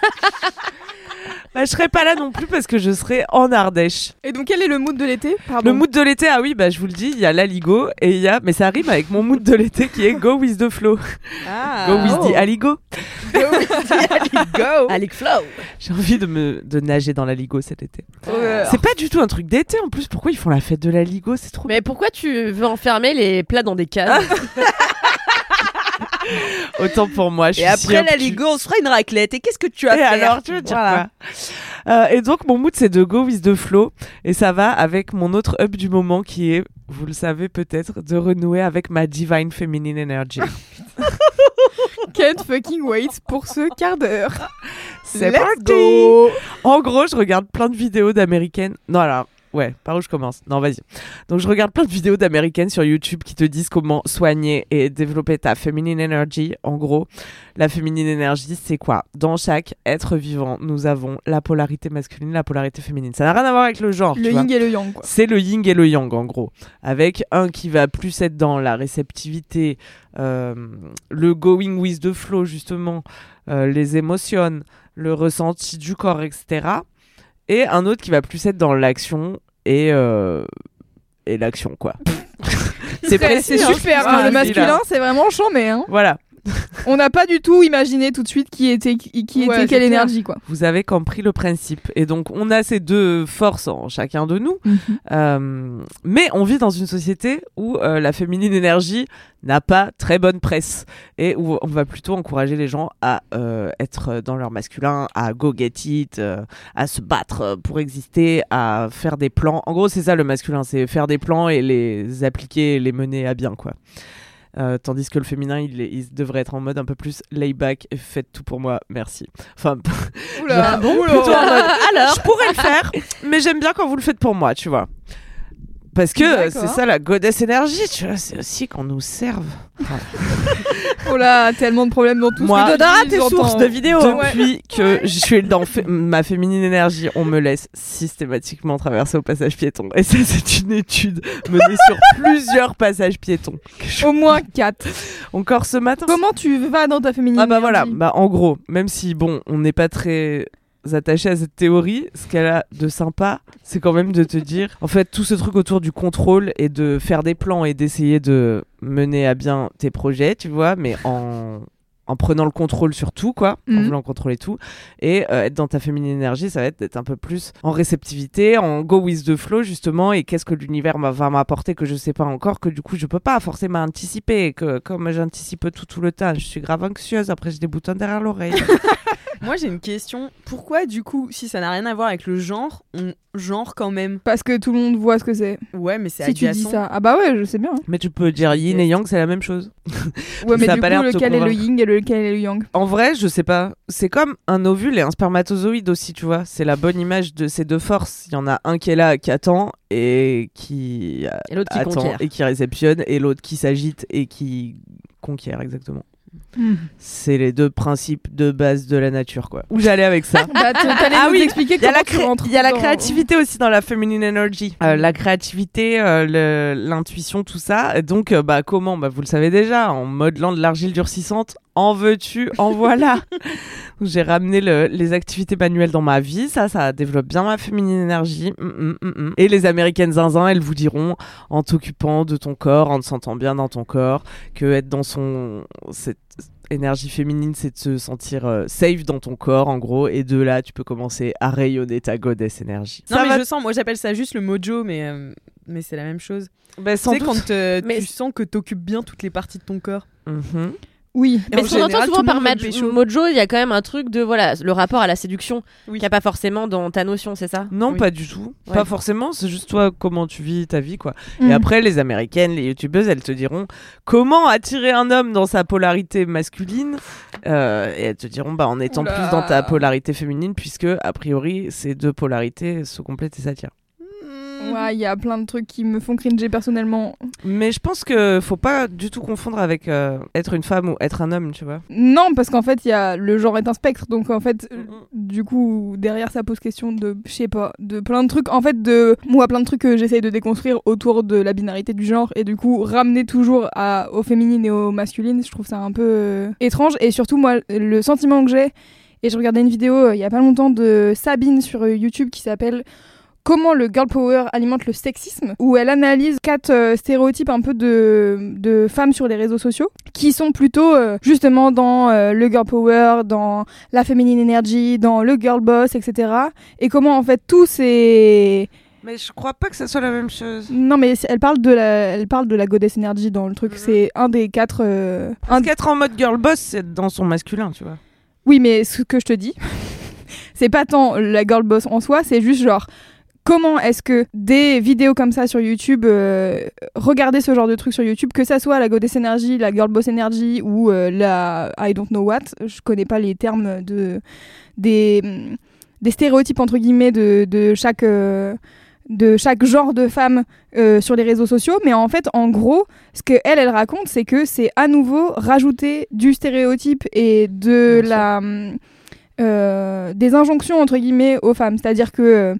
Bah, je serai pas là non plus parce que je serai en Ardèche. Et donc, quel est le mood de l'été Pardon. Le mood de l'été, ah oui, bah je vous le dis, il y a la Ligo et il y a, mais ça rime avec mon mood de l'été qui est Go with the flow. Ah. Go with Oh. the Aligo. [laughs] Go. Alec Flow. J'ai envie de me de nager dans la Ligo cet été. Euh, C'est pas du tout un truc d'été en plus. Pourquoi ils font la fête de la Ligo C'est trop. Mais pourquoi tu veux enfermer les plats dans des cases [laughs] [laughs] Autant pour moi. Je Et suis après la. Ligo, on se fera une raclette. Et qu'est-ce que tu as Et fait alors, tu veux dire Voilà. quoi Euh, Et donc, mon mood, c'est de go with the flow. Et ça va avec mon autre up du moment qui est, vous le savez peut-être, de renouer avec ma divine feminine energy. [laughs] [laughs] Can't fucking wait pour ce quart d'heure. C'est Let's parti go. En gros, je regarde plein de vidéos d'américaines. Non, alors, ouais, par où je commence? Non, vas-y. Donc, je regarde plein de vidéos d'américaines sur YouTube qui te disent comment soigner et développer ta feminine energy. En gros, la feminine energy, c'est quoi? Dans chaque être vivant, nous avons la polarité masculine, la polarité féminine. Ça n'a rien à voir avec le genre. Le yin et le yang, quoi. C'est le yin et le yang en gros, avec un qui va plus être dans la réceptivité, euh, le going with the flow justement, euh, les émotions, le ressenti du corps, etc. Et un autre qui va plus être dans l'action et, euh, et l'action quoi. [laughs] c'est précis, C'est hein, super. hein, le masculin, c'est vraiment chambé. Hein. Voilà, [laughs] On n'a pas du tout imaginé tout de suite qui était, qui, Ouais, était quelle clair. énergie, quoi. vous avez compris le principe. Et donc on a ces deux forces en chacun de nous. Euh, mais on vit dans une société où euh, la féminine énergie n'a pas très bonne presse et où on va plutôt encourager les gens à euh, être dans leur masculin, à go get it, euh, à se battre pour exister, à faire des plans. En gros, c'est ça le masculin, c'est faire des plans et les appliquer et les mener à bien, quoi. Euh, tandis que le féminin, il, est- il devrait être en mode un peu plus layback, faites tout pour moi, merci. Enfin, [laughs] Oula, Genre, oula. plutôt en mode, [laughs] Alors je pourrais le faire, mais j'aime bien quand vous le faites pour moi, tu vois. Parce que euh, c'est ça la goddess énergie, tu vois, c'est aussi qu'on nous serve. [laughs] Oh là, tellement de problèmes dans tout Moi, ce Dodara, tes sources de vidéos. Depuis que je suis dans ma féminine énergie, on me laisse systématiquement traverser au passage piéton. Et ça, c'est une étude menée sur [laughs] plusieurs passages piétons. Au moins 4. Encore ce matin. Comment tu vas dans ta féminine Ah bah voilà, énergie bah en gros, même si bon, on n'est pas très attaché à cette théorie, ce qu'elle a de sympa, c'est quand même de te dire, en fait, tout ce truc autour du contrôle et de faire des plans et d'essayer de mener à bien tes projets, tu vois, mais en en prenant le contrôle sur tout, quoi, en Mhm. voulant contrôler tout, et euh, être dans ta féminine énergie, ça va être d'être un peu plus en réceptivité, en go with the flow, justement, et qu'est-ce que l'univers va m'apporter que je sais pas encore, que du coup je peux pas forcément anticiper, que comme j'anticipe tout tout le temps, je suis grave anxieuse, après j'ai des boutons derrière l'oreille. [laughs] [laughs] Moi, j'ai une question. Pourquoi, du coup, si ça n'a rien à voir avec le genre, on genre quand même? Parce que tout le monde voit ce que c'est. Ouais, mais c'est Si tu dis ça. Ah bah ouais, je sais bien. Mais tu peux dire yin et yang, c'est la même chose. Ouais, [laughs] mais Ça du pas coup, lequel est le yin et lequel est le yang En vrai, je sais pas. C'est comme un ovule et un spermatozoïde aussi, tu vois. C'est la bonne image de ces deux forces. Il y en a un qui est là, qui attend et qui Et l'autre qui attend conquiert. et qui réceptionne, et l'autre qui s'agite et qui conquiert, exactement. C'est les deux principes de base de la nature, quoi. Où j'allais avec ça [laughs] Bah, Ah oui, expliquer Il y a la, cré- y a la créativité aussi dans la feminine energy. Euh, la créativité, euh, l'intuition, tout ça. Et donc, euh, bah, comment? Bah, Vous le savez déjà, en modelant de l'argile durcissante, en veux-tu, en voilà. [laughs] J'ai ramené le- les activités manuelles dans ma vie. Ça, ça développe bien ma féminine énergie. Mm, mm, mm. Et les américaines zinzin, elles vous diront, en t'occupant de ton corps, en te sentant bien dans ton corps, que être dans son... Cette, énergie féminine, c'est de se sentir euh, safe dans ton corps, en gros, et de là, tu peux commencer à rayonner ta goddess énergie. Non, Ça mais va je sens, moi j'appelle ça juste le mojo, mais euh, mais c'est la même chose. Bah, Tu sais, doute. quand euh, Mais- tu sens que t'occupes bien toutes les parties de ton corps. Mhm. Oui. Et Mais en ce qu'on entend souvent par. Mojo, il y a quand même un truc de voilà le rapport à la séduction Oui. qu'il n'y a pas forcément dans ta notion, c'est ça? Non, Oui. pas du tout. Ouais. Pas forcément. C'est juste toi, comment tu vis ta vie, quoi. Mm. Et après, les américaines, les youtubeuses, elles te diront comment attirer un homme dans sa polarité masculine? Euh, et elles te diront, bah, en étant Oula. plus dans ta polarité féminine, puisque, a priori, ces deux polarités se complètent et s'attirent. Ouais, il y a plein de trucs qui me font cringer personnellement. Mais je pense que faut pas du tout confondre avec euh, être une femme ou être un homme, tu vois. Non, parce qu'en fait, il y a le genre est un spectre, donc en fait, euh, du coup, derrière, ça pose question de, je sais pas, de plein de trucs. En fait, de moi, plein de trucs que j'essaye de déconstruire autour de la binarité du genre, et du coup, ramener toujours à, au féminine et au masculine, je trouve ça un peu euh, étrange. Et surtout, moi, le sentiment que j'ai, et je regardais une vidéo euh, il y a pas longtemps de Sabine sur euh, YouTube qui s'appelle Comment le girl power alimente le sexisme, où elle analyse quatre euh, stéréotypes un peu de, de femmes sur les réseaux sociaux, qui sont plutôt euh, justement dans euh, le girl power, dans la féminine énergie, dans le girl boss, etc. Et comment en fait tous ces... Mais je crois pas que ça soit la même chose. Non mais elle parle de la, elle parle de la goddess énergie dans le truc. Mhm. C'est un des quatre. euh, un qu'être en mode girl boss, c'est dans son masculin, tu vois. Oui, mais ce que je te dis, [laughs] c'est pas tant la girl boss en soi, c'est juste genre comment est-ce que des vidéos comme ça sur YouTube, euh, regarder ce genre de trucs sur YouTube, que ça soit la goddess energy, la girl boss energy ou euh, la I don't know what, je connais pas les termes de des des stéréotypes entre guillemets de, de chaque euh, de chaque genre de femme sur les réseaux sociaux, mais en fait, en gros, ce que elle, elle raconte, c'est que c'est à nouveau rajouter du stéréotype et de Bien la des injonctions entre guillemets aux femmes, c'est-à-dire que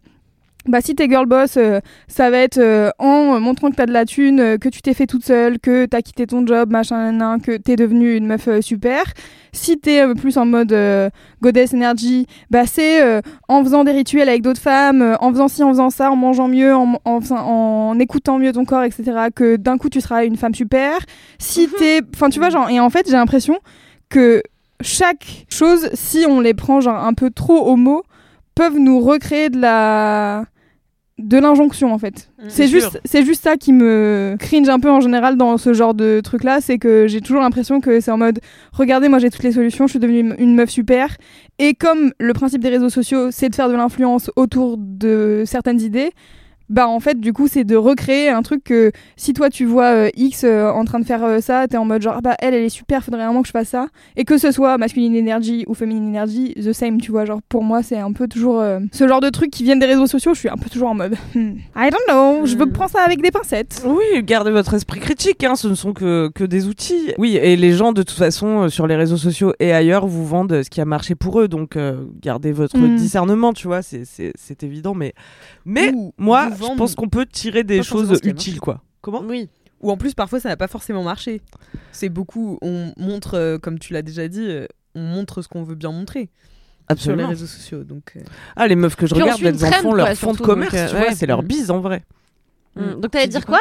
bah, si t'es girl boss, euh, ça va être euh, en montrant que t'as de la thune, euh, que tu t'es fait toute seule, que t'as quitté ton job, machin, nan, nan, que t'es devenue une meuf euh, super. Si t'es euh, plus en mode euh, goddess energy, bah c'est euh, en faisant des rituels avec d'autres femmes, euh, en faisant ci, en faisant ça, en mangeant mieux, en, en, en écoutant mieux ton corps, etc. Que d'un coup tu seras une femme super. Si t'es, enfin tu vois genre, et en fait j'ai l'impression que chaque chose, si on les prend genre un peu trop au mot, peuvent nous recréer de la de l'injonction en fait. Mm. C'est juste c'est juste ça qui me cringe un peu en général dans ce genre de truc là, c'est que j'ai toujours l'impression que c'est en mode regardez moi j'ai toutes les solutions, je suis devenue une meuf super et comme le principe des réseaux sociaux c'est de faire de l'influence autour de certaines idées, bah en fait du coup c'est de recréer un truc que si toi tu vois euh, X euh, en train de faire euh, ça, t'es en mode genre ah bah elle elle est super, faudrait vraiment que je fasse ça et que ce soit masculine énergie ou féminine énergie, the same, tu vois, genre pour moi c'est un peu toujours euh, ce genre de trucs qui viennent des réseaux sociaux, je suis un peu toujours en mode hmm, I don't know, je veux Hmm. prendre ça avec des pincettes. Oui, gardez votre esprit critique, hein, ce ne sont que, que des outils. Oui, et les gens, de toute façon, sur les réseaux sociaux et ailleurs, vous vendent ce qui a marché pour eux, donc gardez votre Mm. discernement, tu vois, c'est- évident, mais, mais moi, vous je pense qu'on peut tirer des choses utiles, quoi. Comment? Oui. Ou en plus, parfois, ça n'a pas forcément marché. C'est beaucoup. On montre, euh, comme tu l'as déjà dit, euh, on montre ce qu'on veut bien montrer sur les Absolument. réseaux sociaux. Donc, euh, Ah, les meufs que je Puis regarde, elles en font leur fond de commerce, donc, euh, tu vois, ouais. c'est leur Mm. bise en vrai. Mm. Mm. Donc t'allais dire quoi?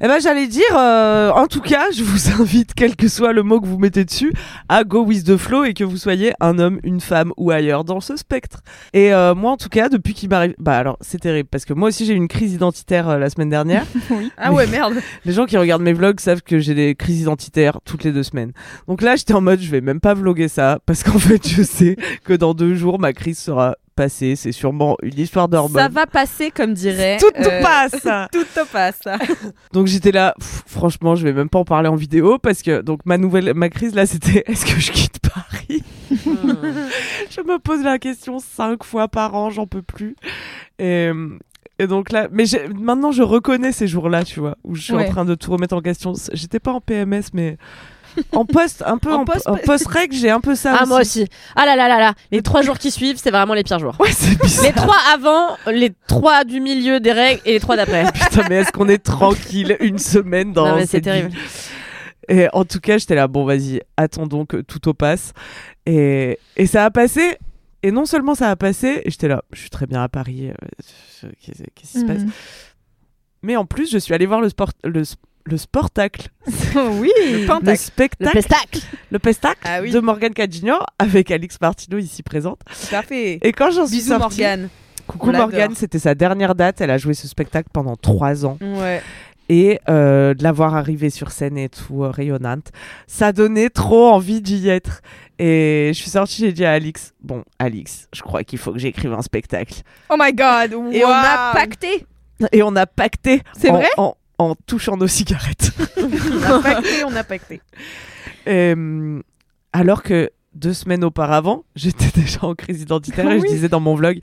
Eh ben, j'allais dire, euh, en tout cas, je vous [laughs] invite, quel que soit le mot que vous mettez dessus, à go with the flow et que vous soyez un homme, une femme ou ailleurs dans ce spectre. Et euh, moi, en tout cas, depuis qu'il m'arrive, bah alors, c'est terrible parce que moi aussi j'ai eu une crise identitaire euh, la semaine dernière. [laughs] Ah ouais, merde. [laughs] les gens qui regardent mes vlogs savent que j'ai des crises identitaires toutes les deux semaines. Donc là, j'étais en mode, je vais même pas vlogger ça parce qu'en fait, je sais que dans deux jours, ma crise sera passée. C'est sûrement une histoire Ça d'hormones. va passer, comme dirait. Tout euh, passe. [laughs] Tout te passe. [laughs] Donc j'étais là, pff, franchement, je vais même pas en parler en vidéo parce que donc ma nouvelle, ma crise là, c'était [laughs] est-ce que je quitte Paris? Je me pose la question cinq fois par an, j'en peux plus. Et, et donc là, mais maintenant je reconnais ces jours-là, tu vois, où je suis Ouais. en train de tout remettre en question. J'étais pas en PMS, mais [laughs] en post, un peu En en, post- en post-règle, j'ai un peu ça. Ah moi aussi. Ah là là là là. Les trois jours qui suivent, c'est vraiment les pires jours. Ouais, c'est bizarre. Les trois avant, les trois du milieu des règles et les trois d'après. [laughs] Putain, mais est-ce qu'on est tranquille une semaine dans Non, mais c'est terrible. vie? Et en tout cas, j'étais là, bon, vas-y, attendons que tout au passe. Et, et ça a passé. Et non seulement ça a passé, j'étais là, je suis très bien à Paris, euh, qu'est-ce qui se passe? Mhm. Mais en plus, je suis allée voir le sport, le, le sportacle, [laughs] oui, le le pentacle. Le spectacle, pestacle. le pestacle Ah oui. de Morgane Cadignor avec Alix Martineau ici présente. Tout à fait. Et quand j'en suis Bisous, sortie, Morgane. Coucou. Morgane, c'était sa dernière date. Elle a joué ce spectacle pendant trois ans. Ouais. Et euh, de la voir arriver sur scène et tout, euh, rayonnante, ça donnait trop envie d'y être. Et je suis sortie, j'ai dit à Alix, bon, Alix, je crois qu'il faut que j'écrive un spectacle. Oh my god. Et on a pacté. Et on a pacté C'est en, en touchant nos cigarettes. [laughs] On a pacté, on a pacté. Hum, alors que deux semaines auparavant, [laughs] j'étais déjà en crise identitaire et je disais dans mon vlog,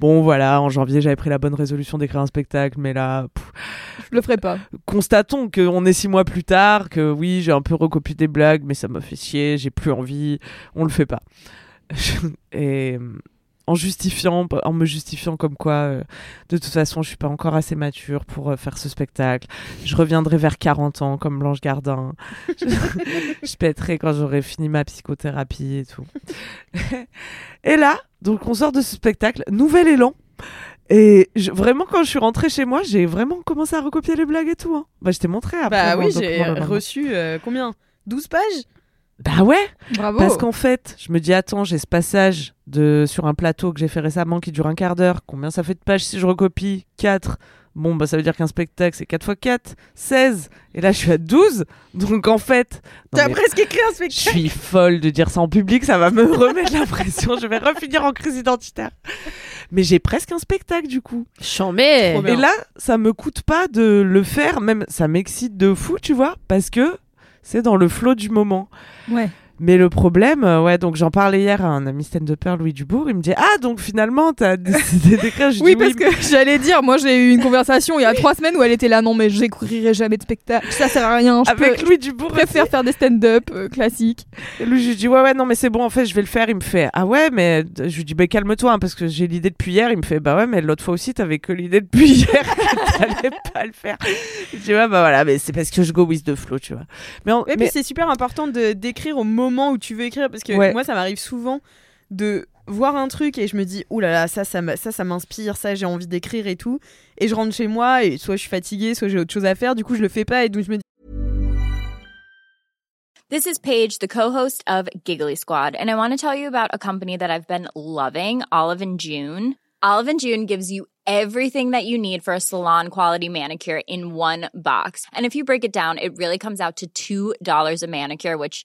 bon voilà, en janvier j'avais pris la bonne résolution d'écrire un spectacle, mais là, pff, Je le ferai pas. constatons qu'on est six mois plus tard, que oui, j'ai un peu recopié des blagues, mais ça m'a fait chier, j'ai plus envie, on le fait pas. [laughs] Et euh, en justifiant, en me justifiant comme quoi, euh, de toute façon, je suis pas encore assez mature pour euh, faire ce spectacle. Je reviendrai vers 40 ans comme Blanche Gardin. [laughs] je, je pèterai quand j'aurai fini ma psychothérapie et tout. [laughs] et là, donc on sort de ce spectacle, nouvel élan. Et je- vraiment, quand je suis rentrée chez moi, j'ai vraiment commencé à recopier les blagues et tout. hein. Bah, je t'ai montré après. Bah oui, j'ai reçu euh, combien? 12 pages? Bah ouais, Bravo. parce qu'en fait, je me dis, attends, j'ai ce passage de, sur un plateau que j'ai fait récemment qui dure un quart d'heure. Combien ça fait de pages si je recopie? 4 Bon, bah ça veut dire qu'un spectacle, c'est 4 x 4, 16. Et là, je suis à 12. Donc en fait, T'as presque écrit un je spectacle suis folle de dire ça en public, ça va me remettre la pression. Je vais refinir en crise identitaire. Mais j'ai presque un spectacle du coup. Chambé. Trop bien. Et là, ça me coûte pas de le faire, même ça m'excite de fou, tu vois, parce que c'est dans le flot du moment. Ouais. Mais le problème, euh, ouais, donc j'en parlais hier à un ami stand-upper, Louis Dubourg, il me dit Ah, donc finalement, t'as [laughs] décidé d'écrire Oui, dis, parce que j'allais dire, moi j'ai eu une [laughs] conversation il y a trois semaines où elle était là, non mais j'écrirai jamais de spectacle, ça sert à rien, je, Avec peux- Louis Dubourg, je préfère faire des stand-up euh, classiques. Et lui, je lui dis, ouais, ouais, non, mais c'est bon, en fait, je vais le faire. Il me fait, ah ouais, mais je lui dis, bah, calme-toi, hein, parce que j'ai l'idée depuis hier. Il me fait, bah ouais, mais l'autre fois aussi, t'avais que l'idée depuis [laughs] hier, que t'allais pas le faire. Je dis, ouais, bah voilà, mais c'est parce que je go with the flow, tu vois. Mais, en- Ouais, mais puis c'est super important de d'écrire au moment où tu veux écrire parce que Ouais. moi ça m'arrive souvent de voir un truc et je me dis ouh là là ça ça ça ça m'inspire ça j'ai envie d'écrire et tout et je rentre chez moi et soit je suis fatiguée soit j'ai autre chose à faire du coup je le fais pas et donc je me dis This is Paige, the co-host of Giggly Squad, and I want to tell you about a company that I've been loving, Olive and June. Olive and June gives you everything that you need for a salon quality manicure in one box. And if you break it down, it really comes out to $2 a manicure, which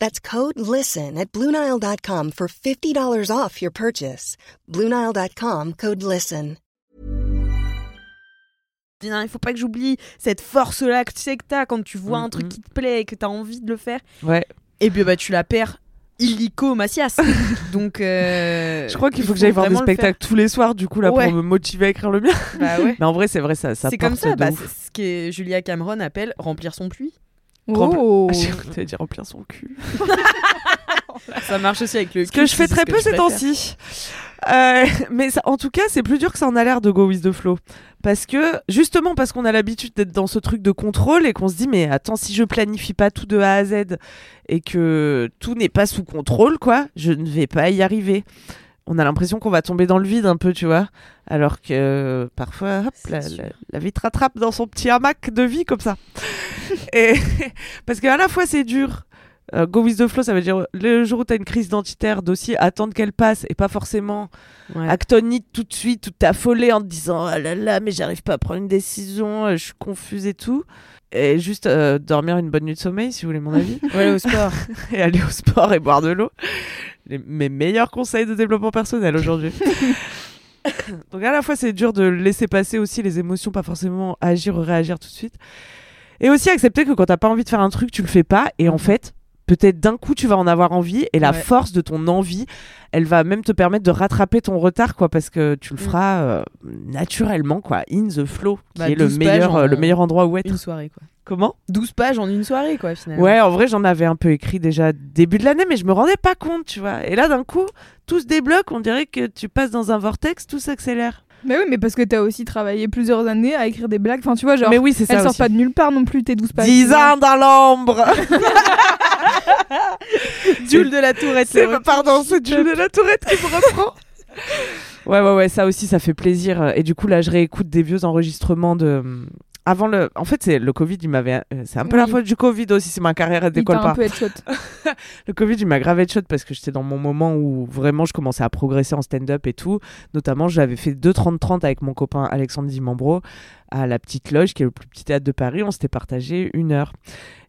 That's code LISTEN at Bluenile.com for $50 off your purchase. Bluenile.com code LISTEN. Il faut pas que j'oublie cette force là que tu sais que t'as quand tu vois un truc mm. qui te plaît et que t'as envie de le faire ouais, et puis bah tu la perds illico Macias [laughs] donc euh, je crois qu'il il faut que j'aille voir des le spectacles tous les soirs, du coup, là, Ouais. pour me motiver à écrire le mien. bah ouais [laughs] Mais en vrai, c'est vrai, ça, ça c'est comme ça bah, ce que Julia Cameron appelle remplir son puits Oh. [laughs] Dire remplir son cul. [laughs] ça marche aussi avec le Ce que je fais très peu ces temps-ci. Euh, mais ça- en tout cas, c'est plus dur que ça en a l'air de Go With The Flow. Parce que, justement, parce qu'on a l'habitude d'être dans ce truc de contrôle et qu'on se dit, mais attends, si je planifie pas tout de A à Z et que tout n'est pas sous contrôle, quoi, je ne vais pas y arriver. On a l'impression qu'on va tomber dans le vide un peu, tu vois. Alors que parfois, hop, la, sûr. la- la vie te rattrape dans son petit hamac de vie comme ça. [laughs] et [laughs] parce qu'à la fois, c'est dur. Euh, go with the flow, ça veut dire le jour où tu as une crise identitaire, d'aussi attendre qu'elle passe et pas forcément Ouais. actonite tout de suite, tout affolé en te disant ah là là, mais j'arrive pas à prendre une décision, euh, je suis confuse et tout. Et juste euh, dormir une bonne nuit de sommeil, si vous voulez mon avis, [laughs] Ouais, au sport et aller au sport et boire de l'eau. Les- mes meilleurs conseils de développement personnel aujourd'hui. [laughs] Donc à la fois c'est dur de laisser passer aussi les émotions, pas forcément agir ou réagir tout de suite. Et aussi accepter que quand t'as pas envie de faire un truc, tu le fais pas. Et en fait, peut-être d'un coup, tu vas en avoir envie. Et la Ouais. force de ton envie, elle va même te permettre de rattraper ton retard, quoi. Parce que tu le feras euh, naturellement, quoi. In the flow, qui Bah, est le 12 pages meilleur, en- euh, le meilleur endroit où être. Une soirée, quoi. Comment 12 pages en une soirée, quoi, finalement. Ouais, en vrai, j'en avais un peu écrit déjà début de l'année, mais je me rendais pas compte, tu vois. Et là, d'un coup, tout se débloque. On dirait que tu passes dans un vortex, tout s'accélère. Mais oui, mais parce que t'as aussi travaillé plusieurs années à écrire des blagues. Enfin, tu vois, genre, mais oui, c'est ça. elles sortent pas de nulle part non plus, tes 12 pages. 10 ans dans l'ombre [laughs] Jules de la Tourette. C'est pardon, c'est Jules de la Tourette qui me reprend. ouais, ouais, ouais, ça aussi, ça fait plaisir. Et du coup, là, je réécoute des vieux enregistrements de. Avant le. En fait, c'est le Covid, il m'avait. euh, C'est un peu la faute du Covid aussi, si ma carrière elle Il décolle un pas. peu headshot. [laughs] Le Covid, il m'a grave headshot parce que j'étais dans mon moment où vraiment je commençais à progresser en stand-up et tout. Notamment, j'avais fait 2 30-30 avec mon copain Alexandre Dimambro à la Petite Loge, qui est le plus petit théâtre de Paris. On s'était partagé une heure.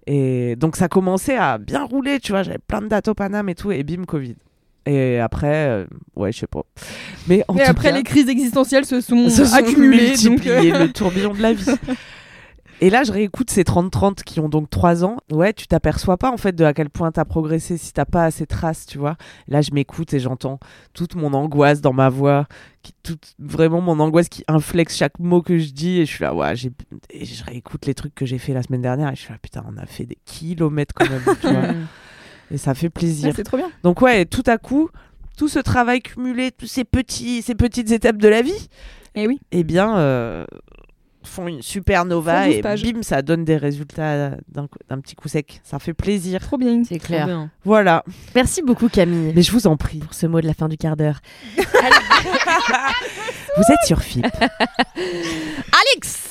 Et donc, ça commençait à bien rouler, tu vois. J'avais plein de dates au Paname et tout. Et bim, Covid. Et après, euh, ouais, je sais pas. Mais en Et tout après, cas, les crises existentielles se sont, [laughs] se sont accumulées. Donc, euh, multipliées, le tourbillon de la vie. [laughs] Et là, je réécoute ces 30-30 qui ont donc 3 ans. Ouais, tu t'aperçois pas en fait de à quel point t'as progressé si t'as pas assez de traces, tu vois. Là, je m'écoute et j'entends toute mon angoisse dans ma voix, qui, toute, vraiment mon angoisse qui inflexe chaque mot que je dis. Et je suis là, ouais, et je réécoute les trucs que j'ai fait la semaine dernière et je suis là, putain, on a fait des kilomètres quand même, tu vois. [laughs] Et ça fait ouais, plaisir. c'est trop bien. Donc ouais, tout à coup, tout ce travail cumulé, tous ces petits, ces petites étapes de la vie, Et oui. eh bien, euh, font une supernova Font 12 et pages. bim, ça donne des résultats d'un petit coup sec. Ça fait plaisir. Trop bien. C'est clair. bien. Voilà. Merci beaucoup Camille Mais je vous en prie. pour ce mot de la fin du quart d'heure. [laughs] Vous êtes sur FIP. [laughs] Alex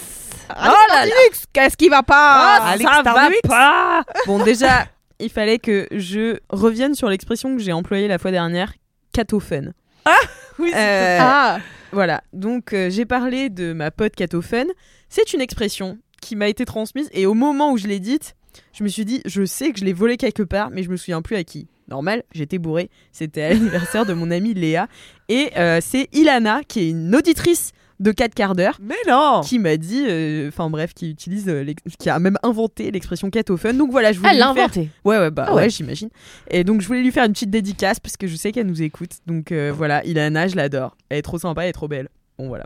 Oh là là Qu'est-ce qui va pas? Ah, Alex ça va pas Bon, déjà, il fallait que je revienne sur l'expression que j'ai employée la fois dernière, catophène. [laughs] Oui, Euh, Ah Voilà, donc euh, j'ai parlé de ma pote catophène. C'est une expression qui m'a été transmise et au moment où je l'ai dite, je me suis dit, je sais que je l'ai volée quelque part, mais je me souviens plus à qui. Normal, j'étais bourrée. C'était à l'anniversaire de mon amie Léa. Et euh, c'est Ilana, qui est une auditrice de 4 quarts d'heure, Mais non qui m'a dit, euh, enfin bref, qui utilise, euh, qui a même inventé l'expression catophone. Donc voilà, je voulais Elle l'a lui faire- inventé. Ouais, ouais, bah Ah ouais, ouais. j'imagine. Et donc, je voulais lui faire une petite dédicace parce que je sais qu'elle nous écoute. Donc euh, voilà, Ilana, je l'adore. Elle est trop sympa, elle est trop belle. Bon, voilà.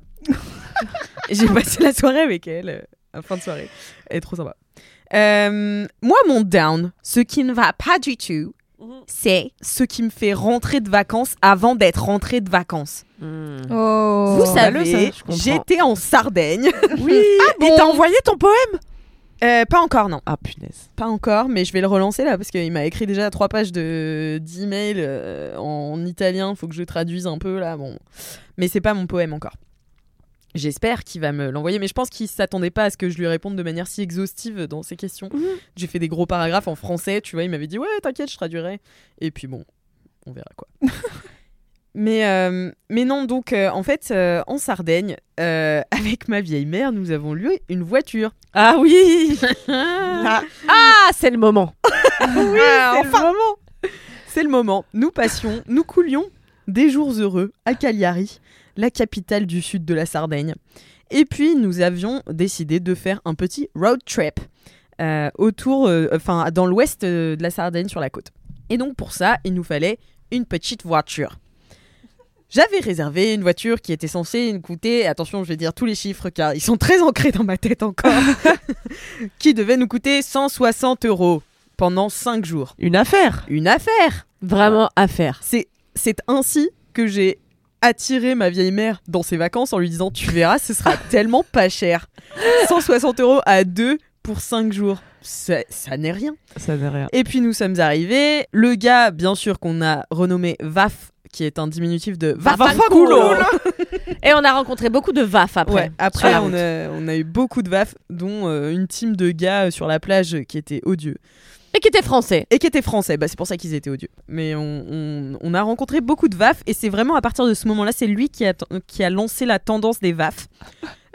Et [laughs] J'ai passé la soirée avec elle, euh, à fin de soirée. Elle est trop sympa. Euh, moi, mon down, ce qui ne va pas du tout, c'est ce qui me fait rentrer de vacances avant d'être rentrée de vacances. Oh Vous savez, j'étais en Sardaigne. [laughs] Oui [laughs] Et t'as envoyé ton poème? Euh, pas encore, non. Ah punaise. Pas encore, mais je vais le relancer là parce qu'il m'a écrit déjà trois pages de d'emails euh, en italien. Faut que je traduise un peu là. Bon, mais c'est pas mon poème encore. J'espère qu'il va me l'envoyer, mais je pense qu'il s'attendait pas à ce que je lui réponde de manière si exhaustive dans ses questions. J'ai fait des gros paragraphes en français, tu vois. Il m'avait dit ouais, t'inquiète, je traduirai. Et puis bon, on verra quoi. [laughs] mais euh, mais non, donc euh, en fait, euh, en Sardaigne, [laughs] avec ma vieille mère, nous avons loué une voiture. Ah oui [laughs] Ah, Ah, c'est le moment. [laughs] oui, c'est le moment. C'est le moment. Nous passions, nous coulions des jours heureux à Cagliari, la capitale du sud de la Sardaigne. Et puis nous avions décidé de faire un petit road trip autour, enfin dans l'ouest de la Sardaigne sur la côte. Et donc pour ça, il nous fallait une petite voiture. J'avais réservé une voiture qui était censée nous coûter, attention, je vais dire tous les chiffres car ils sont très ancrés dans ma tête encore, [laughs] qui devait nous coûter 160 euros pendant 5 jours. Une affaire Une affaire Vraiment à faire. C'est c'est ainsi que j'ai attiré ma vieille mère dans ses vacances en lui disant Tu verras, ce sera [laughs] tellement pas cher. 160 euros à deux pour 5 jours. Ça, ça n'est rien. Ça n'est rien. Et puis nous sommes arrivés. Le gars, bien sûr, qu'on a renommé VAF, qui est un diminutif de Vafanculo. [laughs] Et on a rencontré beaucoup de VAF après. Ouais, après, on a, on a eu beaucoup de VAF, dont euh, une team de gars euh, sur la plage euh, qui étaient odieux. Et qui était français. Et qui étaient français, bah, c'est pour ça qu'ils étaient odieux. Mais on, on- on a rencontré beaucoup de VAF, et c'est vraiment à partir de ce moment-là, c'est lui qui a, qui a lancé la tendance des VAF.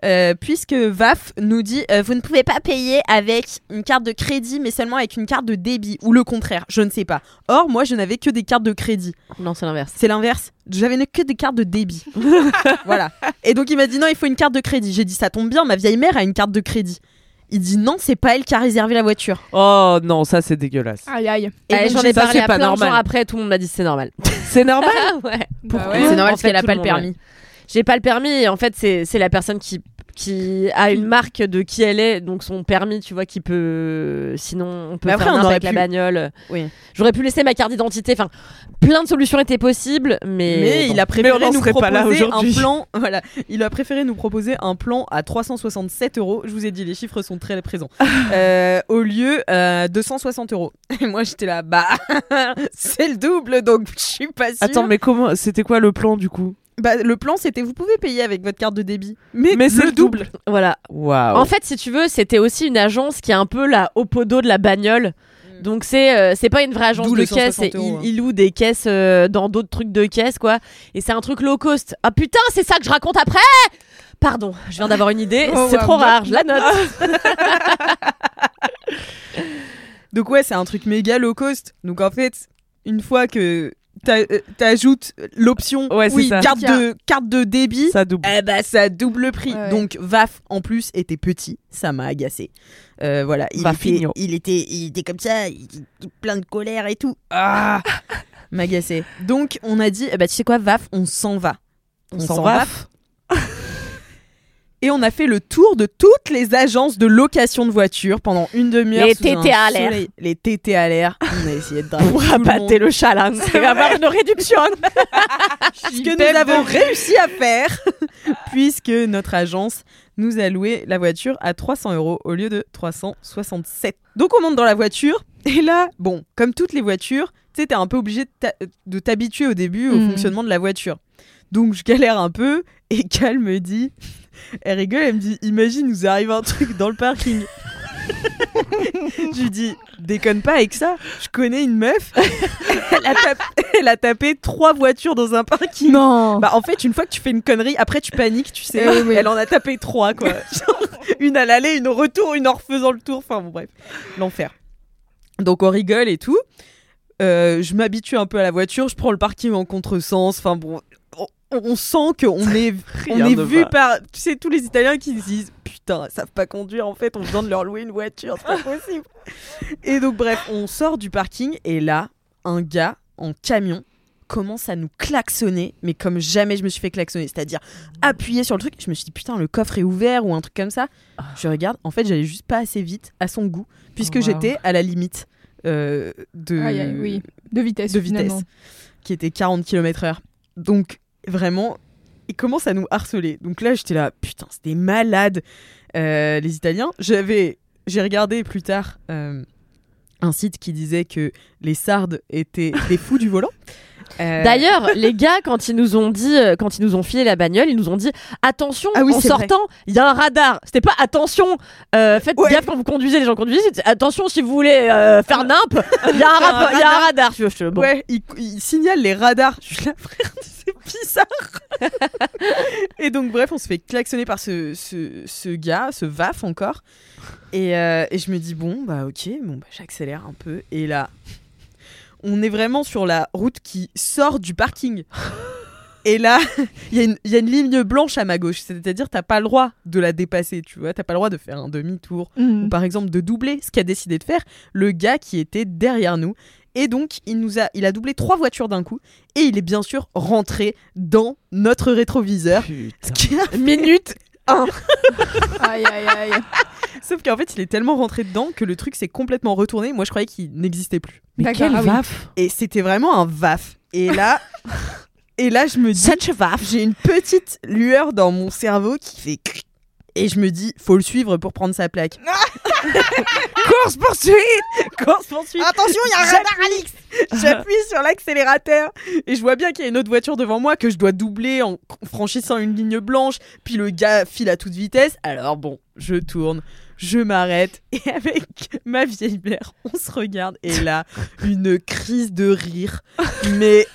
Euh, puisque VAF nous dit euh, vous ne pouvez pas payer avec une carte de crédit mais seulement avec une carte de débit ou le contraire, je ne sais pas. Or moi je n'avais que des cartes de crédit. Non, c'est l'inverse. C'est l'inverse. J'avais ne- que des cartes de débit. [laughs] voilà. Et donc il m'a dit non, il faut une carte de crédit. J'ai dit ça tombe bien, ma vieille mère a une carte de crédit. Il dit non, c'est pas elle qui a réservé la voiture. Oh non, ça c'est dégueulasse. Aïe aïe. Et donc, J'en ai ça, parlé c'est à pas plein de normal. gens après, tout le monde m'a dit c'est normal. [laughs] C'est normal [laughs] ouais. Bah ouais. C'est normal En parce fait, qu'elle a tout pas le monde, permis. J'ai pas le permis et en fait c'est c'est la personne qui qui a une marque de qui elle est donc son permis tu vois qui peut sinon on peut Mais après, faire on avec la bagnole Oui. j'aurais pu laisser ma carte d'identité enfin plein de solutions étaient possibles mais, Mais bon. il a préféré nous serait pas là proposer un plan. [laughs] Voilà, il a préféré nous proposer un plan à 367 euros. Je vous ai dit, les chiffres sont très présents. [laughs] Euh, au lieu euh, 260 euros. [laughs] Et moi, j'étais là, bah, c'est le double, donc je suis pas sûre. Attends, mais comment C'était quoi le plan du coup? Bah, le plan, c'était vous pouvez payer avec votre carte de débit, mais, Mais c'est le le double. voilà Waouh. en fait si tu veux c'était aussi une agence qui est un peu la opodo de la bagnole donc c'est euh, c'est pas une vraie agence de caisse, 160 et euros, hein. il, il loue des caisses euh, dans d'autres trucs de caisse quoi. Et c'est un truc low cost. Ah putain, c'est ça que je raconte après Pardon, je viens d'avoir une idée, [laughs] Oh, c'est wow, trop rare, je la note. [laughs] Donc ouais, c'est un truc méga low cost. Donc en fait, une fois que t'ajoutes l'option Ouais, oui, ça. carte de carte de débit, Ça double. eh bah ça double prix. Ouais. Donc VAF en plus était petit, ça m'a agacé. Euh, voilà, il était, il était il était comme ça, il plein de colère et tout. Ah [laughs] m'agacé. Donc on a dit eh bah tu sais quoi VAF, on s'en va. On s'en va. Et on a fait le tour de toutes les agences de location de voitures pendant une demi-heure. Les un TT à l'air. Les TT à l'air. On a essayé de draguer Pour abattre le va y [laughs] avoir une réduction. ce que nous avons réussi à faire, [laughs] puisque notre agence nous a loué la voiture à 300 euros au lieu de 367. Donc on monte dans la voiture, et là, bon, comme toutes les voitures, tu sais, t'es un peu obligé de t'habituer au début au Mhm. fonctionnement de la voiture. Donc je galère un peu, et Cal me dit, [laughs] elle rigole, elle me dit, imagine, nous arrive un truc dans le parking. Je lui dis, déconne pas avec ça, je connais une meuf, elle a, tapé, elle a tapé trois voitures dans un parking. Non. Bah en fait une fois que tu fais une connerie, après tu paniques, tu sais. Eh oui. Elle en a tapé trois quoi. Genre, une à l'aller, une au retour, une en refaisant le tour. Enfin bon bref, l'enfer. Donc on rigole et tout. Euh, je m'habitue un peu à la voiture, je prends le parking en contresens. Enfin bon, on, sent qu'on [laughs] est, on est vu va. par, tu sais, tous les Italiens qui se disent putain, ils savent pas conduire. En fait, on vient de leur louer une voiture, c'est pas [laughs] possible. et donc bref, on sort du parking et là, un gars en camion commence à nous klaxonner, mais comme jamais je me suis fait klaxonner, c'est-à-dire appuyer sur le truc. Je me suis dit putain, le coffre est ouvert ou un truc comme ça. Je regarde, en fait, j'allais juste pas assez vite à son goût, puisque Oh, wow. j'étais à la limite euh, de, aïe, oui. De vitesse. de vitesse, finalement. qui était 40 km/h. Donc vraiment, il commence à nous harceler. Donc là, j'étais là, putain, c'était malade. Euh, les Italiens, j'avais, j'ai regardé plus tard euh, un site qui disait que les Sardes étaient des fous du volant. [laughs] Euh, D'ailleurs, les gars, quand ils nous ont dit, euh, quand ils nous ont filé la bagnole, ils nous ont dit attention, Ah oui, en sortant, il y a un radar. C'était pas attention, euh, faites Ouais. gaffe quand vous conduisez, les gens conduisent. Attention, si vous voulez euh, faire nimp, [laughs] il y a un, il radar. Bon. Ouais, il, il signale les radars. Je suis là, frère, bizarre. et donc, bref, on se fait klaxonner par ce, ce, ce gars, ce VAF encore. Et, euh, et je me dis, bon, bah ok, bon, bah, j'accélère un peu. Et là, on est vraiment sur la route qui sort du parking. Et là, il y, a une- il y a une ligne blanche à ma gauche. C'est-à-dire, t'as pas le droit de la dépasser, tu vois. T'as pas le droit de faire un demi-tour ou par exemple de doubler ce qu'a décidé de faire le gars qui était derrière nous. Et donc, il nous a, il a doublé trois voitures d'un coup et il est bien sûr rentré dans notre rétroviseur. Ce qui a- Minute. [laughs] Aïe, aïe, aïe. Sauf qu'en fait, il est tellement rentré dedans que le truc s'est complètement retourné. Moi, je croyais qu'il n'existait plus. Mais D'accord, quel ah oui. vaf Et c'était vraiment un vaf. Et là, [laughs] et là, je me dis, j'ai une petite lueur dans mon cerveau qui fait. cric. Et je me dis, faut le suivre pour prendre sa plaque. [laughs] Course poursuite Course poursuite Attention, il y a un radar, Alix J'appuie sur l'accélérateur et je vois bien qu'il y a une autre voiture devant moi que je dois doubler en franchissant une ligne blanche. Puis le gars file à toute vitesse. Alors bon, je tourne, je m'arrête et avec ma vieille mère, on se regarde et là, une crise de rire. Mais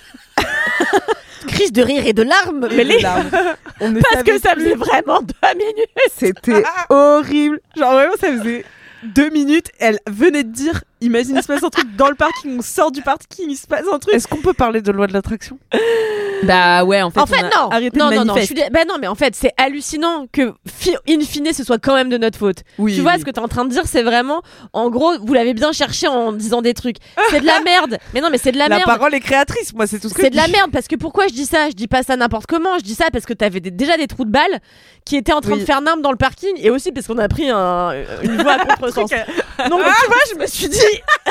[laughs] Crise de rire et de larmes. et Mais de les... larmes. [laughs] On ne Parce que ça plus. faisait vraiment deux minutes. C'était [laughs] horrible. Genre vraiment, ça faisait deux minutes. Elle venait de dire imagine il se passe un truc dans le parking, on sort du parking, il se passe un truc. Est-ce qu'on peut parler de loi de l'attraction? Bah ouais, en fait, En fait, on a non. arrêté non, de non, non. Je suis bah non, mais en fait, c'est hallucinant que, fi- in fine, ce soit quand même de notre faute. Oui, tu vois, oui. ce que t'es en train de dire, c'est vraiment, en gros, vous l'avez bien cherché en disant des trucs. C'est de la [laughs] merde. Mais non, mais c'est de la, La merde. parole est créatrice, moi, c'est tout ce que C'est de la merde parce que pourquoi je dis ça? Je dis pas ça n'importe comment. Je dis ça parce que t'avais des- déjà des trous de balles qui étaient en train Oui. de faire nimbe dans le parking et aussi parce qu'on a pris un, une voie à [laughs] contresens. Non mais tu vois, je me suis dit. [laughs]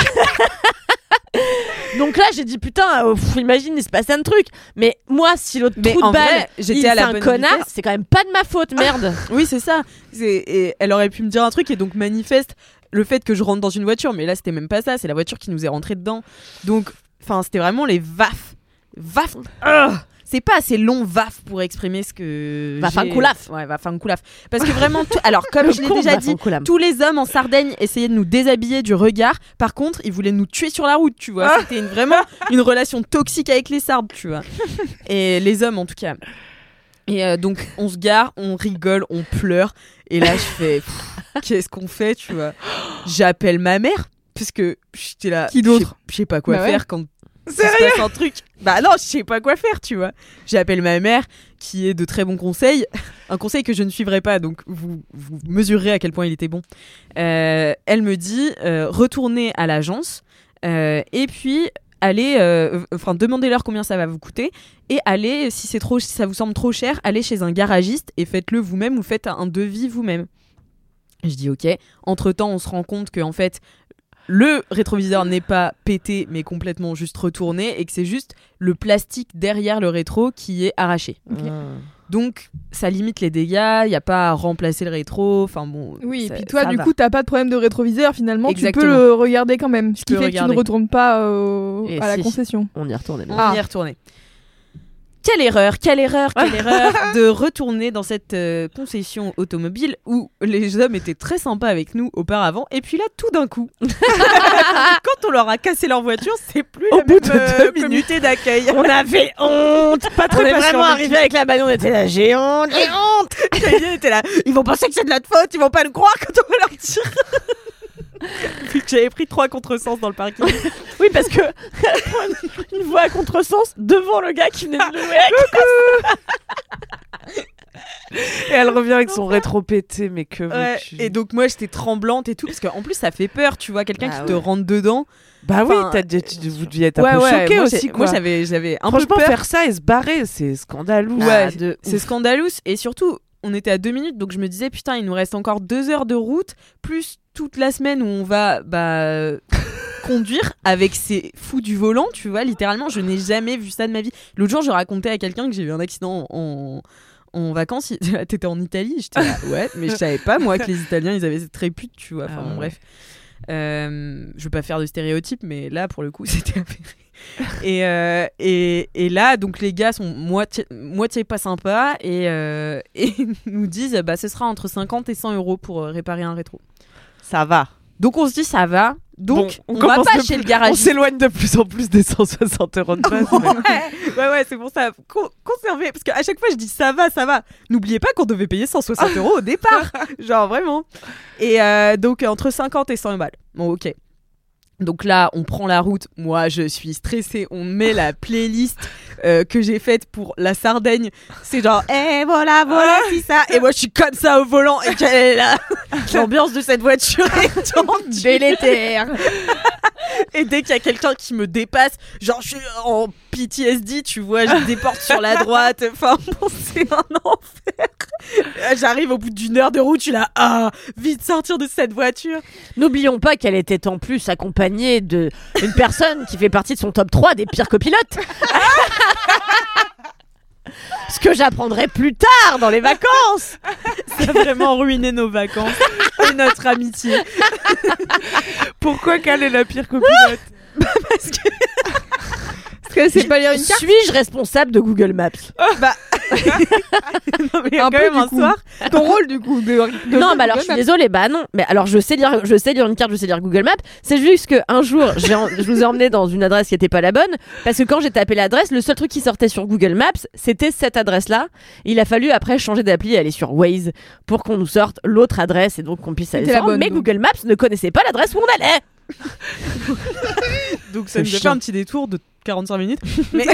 Donc là, j'ai dit putain, euh, pff, imagine il se passe un truc. Mais moi, si l'autre Mais trou en de balle, vrai, j'étais il à la c'est un bonne connard, vitesse. c'est quand même pas de ma faute, merde. [laughs] Oui, c'est ça. C'est- Et elle aurait pu me dire un truc et donc manifeste le fait que je rentre dans une voiture. Mais là, c'était même pas ça. C'est la voiture qui nous est rentrée dedans. Donc, enfin, c'était vraiment les vafs. Vaf. Ah c'est pas assez long, vaf, pour exprimer ce que. Vaf un j'ai- coup laf. Ouais, vaf un coup laf. Parce que vraiment, tout- alors, [laughs] comme je l'ai déjà va, dit, tous les hommes en Sardaigne essayaient de nous déshabiller du regard. Par contre, ils voulaient nous tuer sur la route, tu vois. C'était une- vraiment une relation toxique avec les Sardes, tu vois. [laughs] Et les hommes, en tout cas. Et euh, donc, on se gare, on rigole, on pleure. Et là, je fais, qu'est-ce qu'on fait, tu vois J'appelle ma mère, parce que j'étais là. Qui d'autre Je sais- pas quoi Bah ouais. faire quand [laughs] se passe un truc. Bah non, je sais pas quoi faire, tu vois. J'appelle ma mère, qui est de très bons conseils. [laughs] Un conseil que je ne suivrai pas, donc vous, vous mesurerez à quel point il était bon. Euh, elle me dit, euh, retournez à l'agence, euh, et puis allez, enfin demandez-leur combien ça va vous coûter, et allez, si c'est trop, si ça vous semble trop cher, allez chez un garagiste et faites-le vous-même ou faites un devis vous-même. Je dis ok. Entre temps, on se rend compte que en fait, le rétroviseur n'est pas pété, mais complètement juste retourné, et que c'est juste le plastique derrière le rétro qui est arraché. Donc, ça limite les dégâts. Il y a pas à remplacer le rétro. Enfin bon. Oui, et puis toi, du va. coup, t'as pas de problème de rétroviseur finalement. Tu peux le regarder quand même. Ce qui fait que tu ne retournes pas à la si. concession. On y retourne. On Ah. y est retourné. Quelle erreur, quelle erreur, quelle [laughs] erreur de retourner dans cette euh, concession automobile où les hommes étaient très sympas avec nous auparavant et puis là tout d'un coup, [laughs] quand on leur a cassé leur voiture, c'est plus Au la bout même de euh, deux comité d'accueil. On avait honte. [laughs] Pas très on est vraiment arrivé avec la bagnole, on était là, j'ai honte, j'ai honte. Quelqu'un était là, ils vont penser que c'est de notre faute, ils vont pas nous croire quand on va leur dire. Vu [laughs] que j'avais pris trois contresens dans le parking. [laughs] Oui, parce que une, [laughs] une voix à contresens devant le gars qui venait de louer. Et elle revient avec son rétro pété, mais que Ouais, veux-tu et donc moi j'étais tremblante et tout parce qu'en plus ça fait peur, tu vois, quelqu'un Ah qui te ouais. rentre dedans. Bah oui, Enfin, dit- tu- vous deviez être un peu choqué aussi, quoi. Moi j'avais j'avais un peu Franchement, peur. faire ça et se barrer, c'est scandaleux. Ouais, de c'est scandaleux et surtout on était à deux minutes donc je me disais putain il nous reste encore deux heures de route plus toute la semaine où on va bah [laughs] conduire avec ces fous du volant tu vois littéralement je n'ai jamais vu ça de ma vie l'autre jour je racontais à quelqu'un que j'ai eu un accident en en vacances, il [laughs] t'étais en Italie, j'étais là, [laughs] ouais, mais je savais pas moi que les Italiens ils avaient cette répute, tu vois. Enfin Ah bon, ouais. bref, Euh, je veux pas faire de stéréotypes, mais là pour le coup c'était avéré. Et, euh, et, et là, donc les gars sont moitié, moitié pas sympas et, euh, [laughs] et nous disent bah ce sera entre 50 et 100 euros pour euh, réparer un rétro. Ça va. Donc on se dit ça va. Donc Bon, on, va pas chez plus- le garage. On s'éloigne de plus en plus des 160 euros de base. [laughs] ouais, ouais, ouais, c'est pour ça. Con- conserver. Parce qu'à chaque fois, je dis ça va, ça va. N'oubliez pas qu'on devait payer 160 [laughs] euros au départ. Genre vraiment. Et euh, donc, entre 50 et 100 balles. Bon, ok. Donc là, on prend la route. Moi, je suis stressée. On met la playlist euh, que j'ai faite pour la Sardaigne. C'est genre, eh voilà, voilà, c'est ça. Et moi, je suis comme ça au volant. Et quelle est la- [laughs] l'ambiance de cette voiture est délétère. Et dès qu'il y a quelqu'un qui me dépasse, genre je suis en PTSD, tu vois, je déporte sur la droite. Enfin, bon, c'est un enfer. Euh, J'arrive au bout d'une heure de route, je suis là, ah, vite sortir de cette voiture. N'oublions pas qu'elle était en plus accompagnée de une personne qui fait partie de son top 3 des pires copilotes. [laughs] Ce que j'apprendrai plus tard dans les vacances. [laughs] Ça a vraiment ruiné nos vacances et notre amitié. [laughs] Pourquoi qu'elle est la pire copilote? Parce que, Parce que c'est pas lire une carte. Suis-je responsable de Google Maps [laughs] bah. [laughs] non, mais Un quand peu, même du un coup. soir. Ton rôle du coup de, de Non, mais alors je suis Maps. désolée, bah non. Mais alors je sais lire, je sais lire une carte, je sais lire Google Maps. C'est juste que un jour, en- je vous ai emmené dans une adresse qui était pas la bonne, parce que quand j'ai tapé l'adresse, le seul truc qui sortait sur Google Maps, c'était cette adresse-là. Il a fallu après changer d'appli et aller sur Waze pour qu'on nous sorte l'autre adresse et donc qu'on puisse aller sur. Mais donc. Google Maps ne connaissait pas l'adresse où on allait. [laughs] Donc ça nous a fait un petit détour de 45 minutes. [laughs] Mais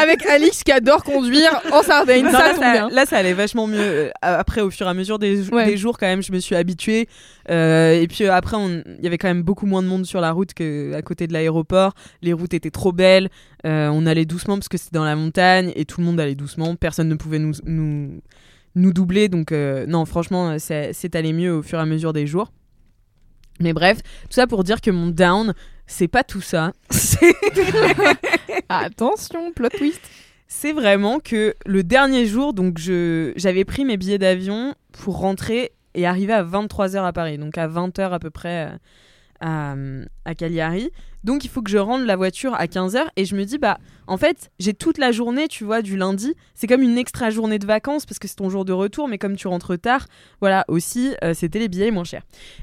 avec Alix qui adore conduire en Sardaigne, Non, ça là, tombe ça, bien. là, ça allait vachement mieux. Euh, Après, au fur et à mesure des, Ouais. des jours, quand même, je me suis habituée. Euh, et puis euh, après, on- il y avait quand même beaucoup moins de monde sur la route qu'à côté de l'aéroport. Les routes étaient trop belles. Euh, on allait doucement parce que c'était dans la montagne et tout le monde allait doucement. Personne ne pouvait nous, nous, nous doubler. Donc, euh, non, franchement, c'est allé mieux au fur et à mesure des jours. Mais bref, tout ça pour dire que mon down, c'est pas tout ça. [laughs] C'est- [laughs] Attention, plot twist. c'est vraiment que le dernier jour, donc je j'avais pris mes billets d'avion pour rentrer et arriver à 23h à Paris, donc à 20h à peu près euh, à, Cagliari. Donc il faut que je rende la voiture à 15h et je me dis bah en fait, j'ai toute la journée, tu vois, du lundi, c'est comme une extra journée de vacances parce que c'est ton jour de retour mais comme tu rentres tard, voilà, aussi euh, c'était les billets moins chers.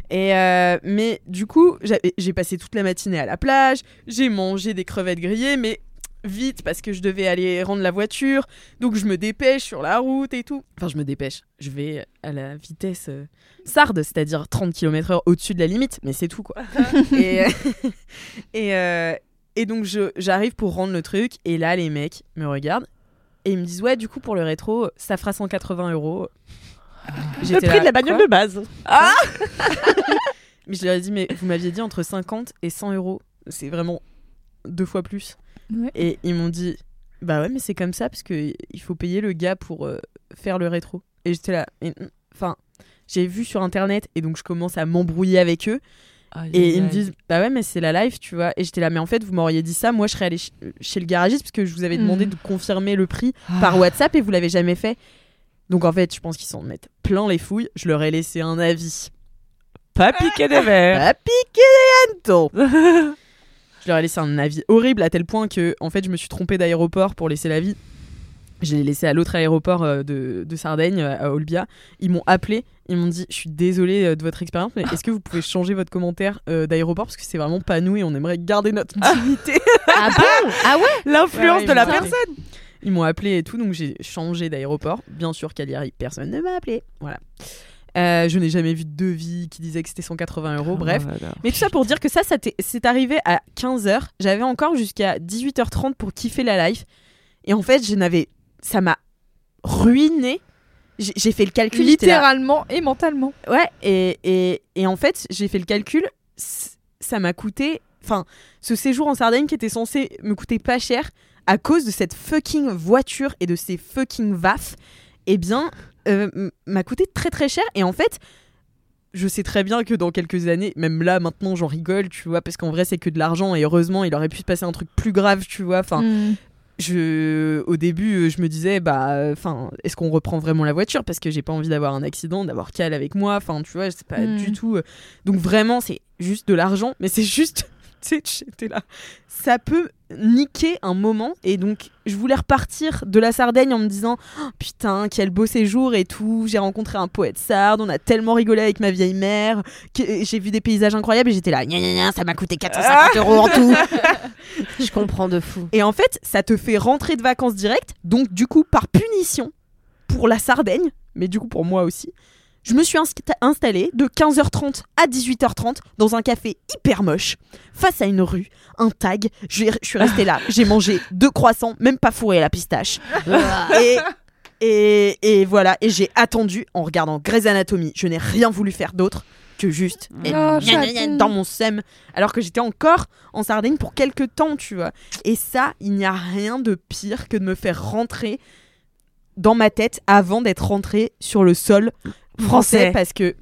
Et euh, mais du coup, j'ai passé toute la matinée à la plage, j'ai mangé des crevettes grillées mais vite parce que je devais aller rendre la voiture. Donc je me dépêche sur la route et tout. Enfin, je me dépêche. Je vais à la vitesse euh, sarde, c'est-à-dire 30 km/h au-dessus de la limite, mais c'est tout quoi. [laughs] et, euh, [laughs] et, euh, et donc j'arrive pour rendre le truc, et là les mecs me regardent et ils me disent Ouais, du coup pour le rétro, ça fera 180 euros. Le prix là, de la bagnole de base. [laughs] Mais je leur ai dit Mais vous m'aviez dit entre 50 et 100 euros. C'est vraiment deux fois plus. Ouais. Et ils m'ont dit Bah ouais, mais c'est comme ça parce que il faut payer le gars pour euh, faire le rétro. Et j'étais là. Enfin, j'ai vu sur internet et donc je commence à m'embrouiller avec eux. Et ils me disent Bah ouais, mais c'est la live, tu vois. Et j'étais là, mais en fait, vous m'auriez dit ça. Moi, je serais allée ch- chez le garagiste parce que je vous avais demandé Mm. de confirmer le prix Ah. par WhatsApp et vous l'avez jamais fait. Donc en fait, je pense qu'ils s'en mettent plein les fouilles. Je leur ai laissé un avis. Pas piquer des verres. Pas piquer les [laughs] hannetons. Je leur ai laissé un avis horrible à tel point que en fait je me suis trompée d'aéroport pour laisser l'avis. Je l'ai laissé à l'autre aéroport euh, de, de Sardaigne, euh, à Olbia. Ils m'ont appelé, ils m'ont dit Je suis désolée euh, de votre expérience, mais est-ce que vous pouvez changer votre commentaire euh, d'aéroport? Parce que c'est vraiment pas nous et on aimerait garder notre intimité. Ah bon? Ah ouais? [laughs] L'influence Ouais, de la personne. Ils m'ont appelé et tout, donc j'ai changé d'aéroport. Bien sûr, Cagliari, personne ne m'a appelé. Voilà. Euh, je n'ai jamais vu de devis qui disait que c'était 180 euros. Bref. Oh là. Mais tout ça pour dire que ça, c'est arrivé à 15h. J'avais encore jusqu'à 18h30 pour kiffer la life. Et en fait, je n'avais. Ça m'a ruiné. J'ai fait le calcul. Littéralement et mentalement. Ouais, et, et, et en fait, j'ai fait le calcul. Ça m'a coûté. Enfin, ce séjour en Sardaigne qui était censé me coûter pas cher à cause de cette fucking voiture et de ces fucking vaffes, eh bien, euh, m'a coûté très très cher. Et en fait, je sais très bien que dans quelques années, même là maintenant, j'en rigole, tu vois, parce qu'en vrai, c'est que de l'argent et heureusement, il aurait pu se passer un truc plus grave, tu vois. Enfin, Mm. je au début euh, je me disais bah enfin est-ce qu'on reprend vraiment la voiture? Parce que j'ai pas envie d'avoir un accident d'avoir Cal avec moi enfin tu vois c'est pas Mm. du tout euh. donc vraiment c'est juste de l'argent mais c'est juste [laughs] tu sais j'étais là ça peut niquer un moment et donc je voulais repartir de la Sardaigne en me disant Oh, putain quel beau séjour et tout j'ai rencontré un poète sarde on a tellement rigolé avec ma vieille mère que j'ai vu des paysages incroyables et j'étais là Gna, gna, gna, ça m'a coûté 450 euros en tout [laughs] Je comprends de fou. et en fait, ça te fait rentrer de vacances directes. Donc, du coup, par punition, pour la Sardaigne, mais du coup pour moi aussi, je me suis insta- installée de 15h30 à 18h30 dans un café hyper moche, face à une rue, un tag. Je je suis restée là. J'ai [laughs] mangé deux croissants, même pas fourrés à la pistache. et, et, et voilà. Et j'ai attendu en regardant Grey's Anatomy. Je n'ai rien voulu faire d'autre que juste Oh, dans mon seum alors que j'étais encore en Sardaigne pour quelques temps, tu vois. Et ça, il n'y a rien de pire que de me faire rentrer dans ma tête avant d'être rentré sur le sol français parce que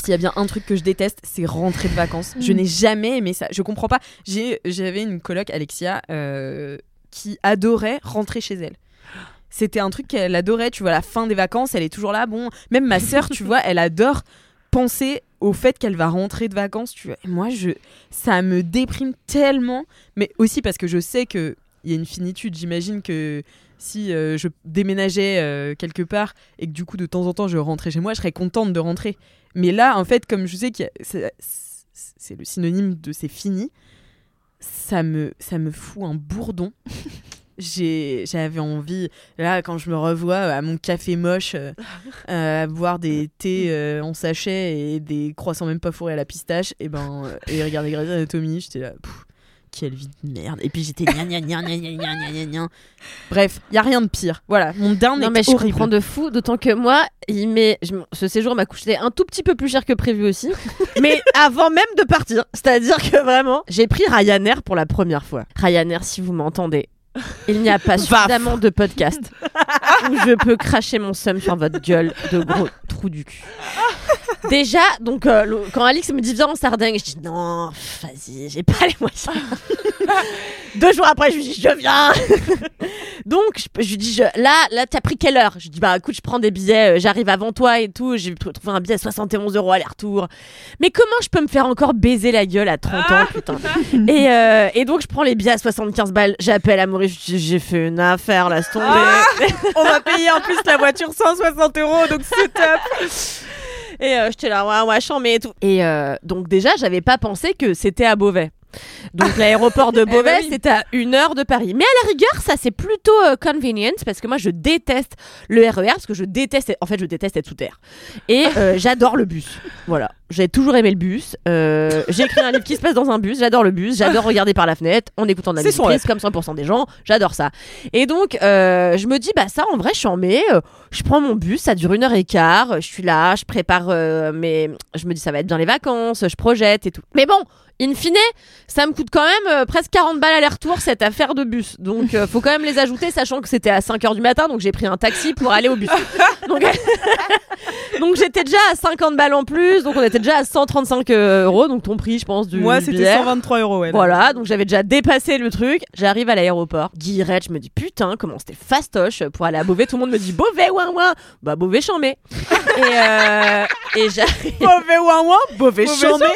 s'il y a bien un truc que je déteste, c'est rentrer de vacances. Je Mm. n'ai jamais aimé ça. Je comprends pas. J'ai- J'avais une coloc, Alexia, euh, qui adorait rentrer chez elle. C'était un truc qu'elle adorait. Tu vois, la fin des vacances, elle est toujours là. Bon, même ma sœur, tu vois, elle adore penser au fait qu'elle va rentrer de vacances. Tu vois. Et moi, je, ça me déprime tellement. Mais aussi parce que je sais que il y a une finitude. J'imagine que si euh, je déménageais euh, quelque part et que du coup de temps en temps je rentrais chez moi, je serais contente de rentrer. Mais là, en fait, comme je sais que c'est le synonyme de c'est fini, ça me, ça me fout un bourdon. [laughs] j'avais envie là quand je me revois à mon café moche euh, [laughs] euh, à boire des thés euh, en sachet et des croissants même pas fourrés à la pistache et ben euh, et regarder Grey's Anatomy j'étais là pff, quelle vie de merde. Et puis j'étais Bref, il y a rien de pire. Voilà, mon dernier est mais je comprends de fou, d'autant que moi, il ce séjour m'a coûté un tout petit peu plus cher que prévu aussi. [laughs] mais avant même de partir, c'est-à-dire que vraiment, j'ai pris Ryanair pour la première fois. Ryanair, si vous m'entendez, il n'y a pas suffisamment de podcasts où je peux cracher mon seum sur votre gueule de gros trou du cul. Déjà, donc euh, le- quand Alix me dit viens en Sardaigne, je dis non, pff, vas-y, j'ai pas les moyens. Deux jours après, je lui dis je viens. Donc, je, je lui dis, je- là, là, t'as pris quelle heure? Je lui dis, bah écoute, je prends des billets, euh, j'arrive avant toi et tout. J'ai tr- trouvé un billet à 71 euros aller-retour. Mais comment je peux me faire encore baiser la gueule à 30 ans, putain? Et, euh, et donc, je prends les billets à 75 balles, j'appelle à J'ai fait une affaire, laisse tomber. [laughs] on va payer en plus la voiture 160 euros donc c'est top Et euh, j'étais là, ouais, ouais, chambé et tout. Et euh, donc, déjà, j'avais pas pensé que c'était à Beauvais. Donc, l'aéroport de [laughs] Beauvais, bah oui. c'était à une heure de Paris. Mais à la rigueur, ça, c'est plutôt euh, convenient parce que moi, je déteste le RER parce que je déteste, en fait, je déteste être sous terre. Et euh, j'adore le bus. Voilà. J'ai toujours aimé le bus. Euh, j'ai écrit un livre qui se passe dans un bus. J'adore le bus. J'adore regarder par la fenêtre en écoutant de la musique triste, comme 100% des gens. J'adore ça. Et donc, euh, je me dis, bah ça, en vrai, je suis en mai. euh, je prends mon bus, ça dure une heure et quart. Je suis là, je prépare mes. Je me dis, ça va être bien les vacances, je projette et tout. Mais bon, in fine, ça me coûte quand même euh, presque 40 balles aller-retour cette affaire de bus. Donc, euh, faut quand même les ajouter, sachant que c'était à 5 heures du matin. Donc, j'ai pris un taxi pour aller au bus. Donc, [laughs] donc j'étais déjà à 50 balles en plus. Donc, on était déjà à 135 euros. Donc, ton prix, je pense, du. moi c'était billet. 123 euros ouais, là. Voilà, donc j'avais déjà dépassé le truc. J'arrive à l'aéroport. Guillerette, je me dis putain, comment c'était fastoche pour aller à Beauvais. Tout le monde me dit Beauvais, ouin ouin. Bah, Beauvais, chambé. et euh, et j'arrive. [laughs] Beauvais ouin ouin Beauvais, chambé.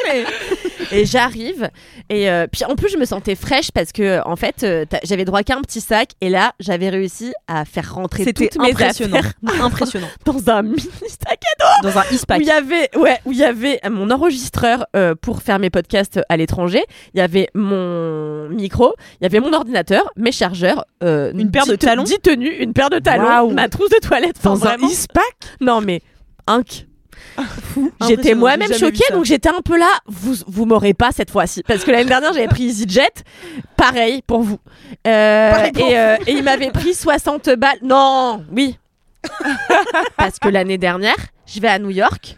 Et j'arrive. Et euh, puis en plus, je me sentais fraîche parce que en fait, euh, j'avais droit qu'à un petit sac. Et là, j'avais réussi à faire rentrer toutes mes impressionnant affaires impressionnant [laughs] dans un mini sac à dans un où e-pack il y avait ouais où il y avait mon enregistreur euh, pour faire mes podcasts à l'étranger il y avait mon micro il y avait mon ordinateur mes chargeurs euh, Une paire de talons dix tenues une paire de talons Waouh. ma trousse de toilette enfin, Dans un e-pack non mais inc [laughs] J'étais moi-même choquée, donc j'étais un peu là. Vous, vous m'aurez pas cette fois-ci, parce que l'année dernière j'avais pris EasyJet, pareil pour vous. Euh, et, euh, et il m'avait pris 60 balles. Non, oui, [laughs] parce que l'année dernière, je vais à New York.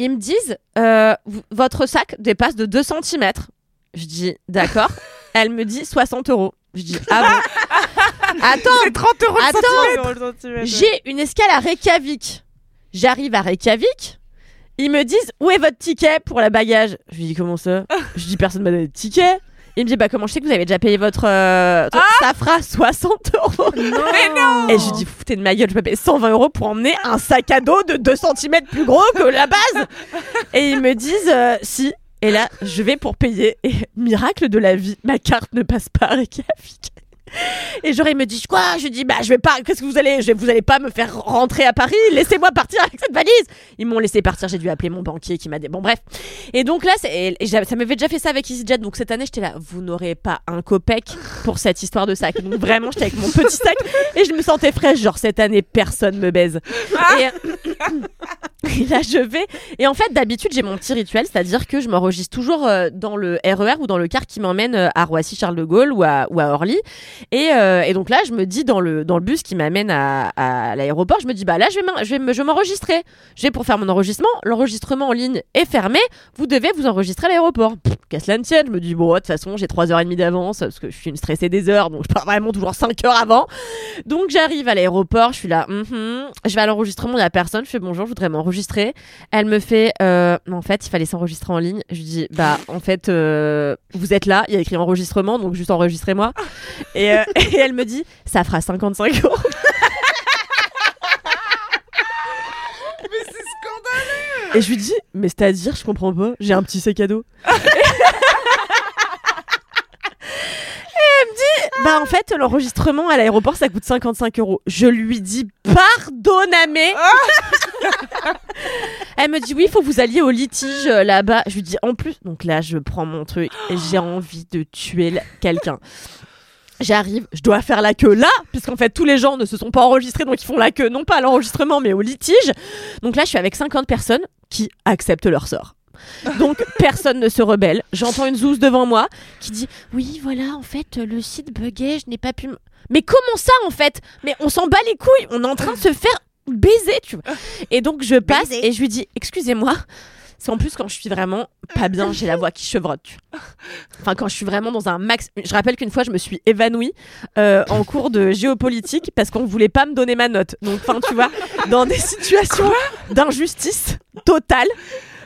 Ils me disent, euh, votre sac dépasse de 2 cm. Je dis, d'accord. [laughs] Elle me dit 60 euros. Je dis, ah bon? [laughs] Attends, C'est 30 euros Attends, j'ai une escale à Reykjavik. J'arrive à Reykjavik. Ils me disent où est votre ticket pour la bagage? Je lui dis comment ça? Je dis personne m'a donné de ticket. Il me dit bah comment je sais que vous avez déjà payé votre euh, ça fera 60 euros. [laughs] Et je lui dis foutez de ma gueule je peux payer 120 euros pour emmener un sac à dos de 2 cm plus gros que la base. [laughs] Et ils me disent euh, si. Et là je vais pour payer et miracle de la vie ma carte ne passe pas à Reykjavik. [laughs] Et genre, il me dit quoi? Je dis bah je vais pas. Qu'est-ce que vous allez je, Vous allez pas me faire rentrer à Paris? Laissez-moi partir avec cette valise. Ils m'ont laissé partir. J'ai dû appeler mon banquier qui m'a dit bon bref. Et donc là, ça m'avait déjà fait ça avec EasyJet. Donc cette année, j'étais là. Vous n'aurez pas un copec pour cette histoire de sac. Donc vraiment, j'étais avec mon petit sac et je me sentais fraîche. Genre cette année, personne me baise. Et, [laughs] et là, je vais. Et en fait, d'habitude, j'ai mon petit rituel, c'est-à-dire que je m'enregistre toujours euh, dans le RER ou dans le car qui m'emmène euh, à Roissy-Charles de Gaulle ou à Orly. Et, euh, et donc là, je me dis dans le, dans le bus qui m'amène à, à l'aéroport, je me dis bah là, je vais, m'enregistrer. Je vais pour faire mon enregistrement. L'enregistrement en ligne est fermé. Vous devez vous enregistrer à l'aéroport. Qu'à cela ne tienne, je me dis bon, de toute façon, j'ai 3h30 d'avance parce que je suis une stressée des heures, donc je pars vraiment toujours 5 heures avant. Donc j'arrive à l'aéroport, je suis là, mhm. je vais à l'enregistrement, il y a personne, je fais bonjour, je voudrais m'enregistrer. Elle me fait, euh, en fait, il fallait s'enregistrer en ligne. Je dis, bah en fait, euh, vous êtes là, il y a écrit enregistrement, donc juste enregistrez-moi. Et, euh, [laughs] et elle me dit, ça fera 55 euros. [laughs] Et je lui dis, mais c'est-à-dire, je comprends pas, j'ai un petit sac à dos. [laughs] Et elle me dit, bah en fait, l'enregistrement à l'aéroport, ça coûte 55 euros. Je lui dis, pardonname. Elle me dit, oui, il faut que vous alliez au litige euh, là-bas. Je lui dis, en plus, donc là, je prends mon truc et j'ai envie de tuer quelqu'un. J'arrive, je dois faire la queue là, puisqu'en fait tous les gens ne se sont pas enregistrés, donc ils font la queue non pas à l'enregistrement mais au litige. Donc là je suis avec 50 personnes qui acceptent leur sort. Donc [laughs] personne ne se rebelle. J'entends une zouze devant moi qui dit oui voilà en fait le site buguait, je n'ai pas pu. Mais comment ça en fait? Mais on s'en bat les couilles, on est en train de se faire baiser, tu vois. Et donc je passe et je lui dis excusez-moi. C'est en plus quand je suis vraiment pas bien, j'ai la voix qui chevrotte. Enfin, quand je suis vraiment dans un max. Je rappelle qu'une fois, je me suis évanouie euh, en cours de géopolitique parce qu'on voulait pas me donner ma note. Donc, enfin, tu vois, dans des situations d'injustice totale.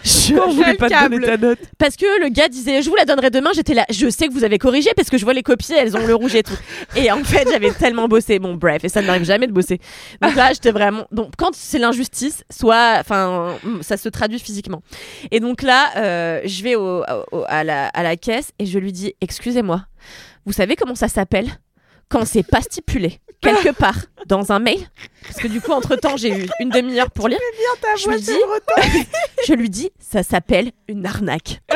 Je, On voulait pas te donner ta note. parce que le gars disait je vous la donnerai demain j'étais là je sais que vous avez corrigé parce que je vois les copies elles ont le rouge et tout. Et en fait j'avais tellement bossé. Bon bref et ça ne m'arrive jamais de bosser. Donc là j'étais vraiment donc quand c'est l'injustice soit enfin ça se traduit physiquement. Et donc là euh, je vais au, au- à, la, à la caisse et je lui dis excusez-moi vous savez comment ça s'appelle quand c'est pas stipulé? Quelque part dans un mail. Parce que du coup entre temps j'ai eu une demi-heure pour lire. Je lui dis [laughs] je lui dis ça s'appelle une arnaque. [laughs]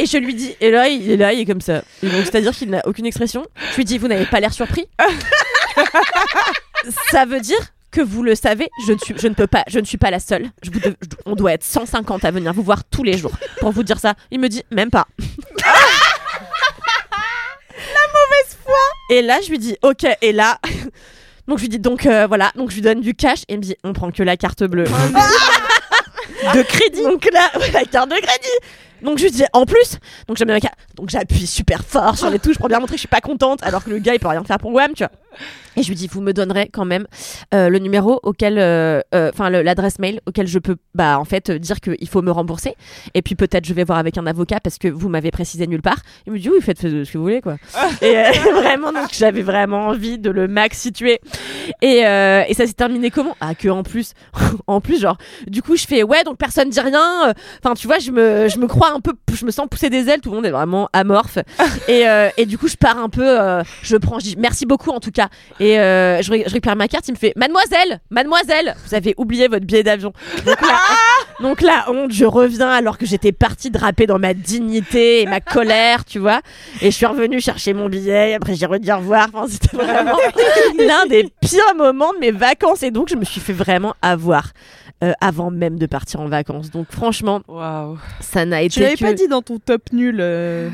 Et je lui dis et là il est là il est comme ça. Et donc c'est à dire qu'il n'a aucune expression. Je lui dis vous n'avez pas l'air surpris. [laughs] Ça veut dire que vous le savez, je ne, suis, je ne peux pas, je ne suis pas la seule. Je vous de- je- on doit être 150 à venir vous voir tous les jours pour vous dire ça. Il me dit même pas. Et là, je lui dis, ok, et là. [laughs] Donc, je lui dis, donc euh, voilà, donc je lui donne du cash et il me dit, on prend que la carte bleue. [laughs] de crédit. Donc là, la carte de crédit. Donc je lui dis, en plus, donc j'appuie super fort sur les touches pour bien montrer que je suis pas contente, alors que le gars il peut rien faire pour Wham, tu vois. Et je lui dis, vous me donnerez quand même euh, le numéro auquel, euh, euh, enfin l'adresse mail auquel je peux, bah en fait, dire qu'il faut me rembourser. Et puis peut-être je vais voir avec un avocat parce que vous m'avez précisé nulle part. Il me dit, oui, faites ce que vous voulez, quoi. [laughs] et [laughs] vraiment, donc j'avais vraiment envie de le max situer. Et, et ça s'est terminé comment? Ah, que en plus, [laughs] en plus, genre, du coup, je fais, ouais, donc personne dit rien. Enfin, tu vois, je me, je me crois un peu, je me sens pousser des ailes, tout le monde est vraiment amorphe. et, et du coup, je pars un peu, je prends, je dis, merci beaucoup en tout cas. Et euh, je, ré- je récupère ma carte, il me fait Mademoiselle, mademoiselle, vous avez oublié votre billet d'avion. Donc là, [laughs] donc la honte, je reviens alors que j'étais partie draper dans ma dignité et ma colère, tu vois. Et je suis revenue chercher mon billet, et après j'ai redit au revoir. Enfin, c'était [laughs] vraiment l'un des pires moments de mes vacances. Et donc, je me suis fait vraiment avoir. euh, avant même de partir en vacances. Donc franchement, ça n'a été Tu l'avais que... pas dit dans ton top nul euh,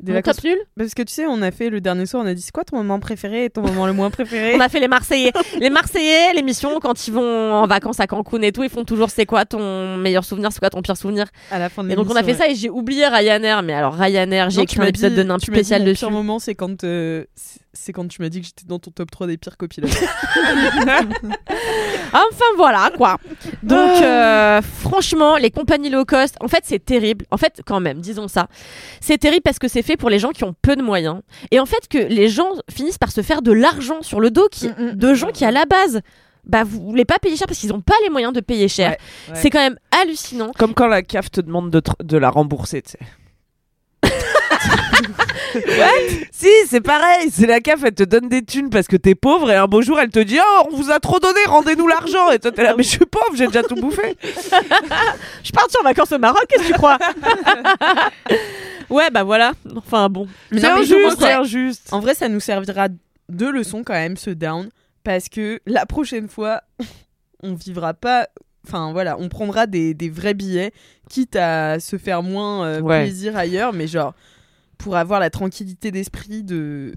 des Mon vacances top nul Parce que tu sais, on a fait le dernier soir, on a dit c'est quoi ton moment préféré et ton moment le moins préféré [laughs] On a fait les Marseillais. Les Marseillais, l'émission, quand ils vont en vacances à Cancun et tout, ils font toujours c'est quoi ton meilleur souvenir, c'est quoi ton pire souvenir. à la fin de Et donc on a fait ça et j'ai oublié Ryanair. Mais alors Ryanair, j'ai écrit un épisode dit- de dit, spécial dessus. pire moment, c'est quand, euh, c'est- quand tu m'as dit que j'étais dans ton top 3 des pires copilotes. [laughs] [laughs] Enfin voilà quoi. Donc euh, franchement, les compagnies low cost, en fait c'est terrible. En fait quand même, disons ça, c'est terrible parce que c'est fait pour les gens qui ont peu de moyens. Et en fait que les gens finissent par se faire de l'argent sur le dos qui, Mm, mm. de gens qui à la base, bah vous voulez pas payer cher parce qu'ils ont pas les moyens de payer cher. Ouais, ouais. C'est quand même hallucinant. Comme quand la CAF te demande de, de la rembourser, tu sais. Si, c'est pareil. C'est la CAF, elle te donne des thunes parce que t'es pauvre et un beau jour, elle te dit Oh, on vous a trop donné, rendez-nous l'argent. Et toi, t'es là, mais je suis pauvre, j'ai déjà tout bouffé. [laughs] Je partie en vacances au Maroc, qu'est-ce que tu crois? [laughs] Ouais, bah voilà. Enfin bon. C'est injuste, c'est injuste. En vrai, ça nous servira de leçon quand même, ce down. Parce que la prochaine fois, on vivra pas. Enfin voilà, on prendra des, des vrais billets, quitte à se faire moins euh, Ouais. plaisir ailleurs, mais genre pour avoir la tranquillité d'esprit de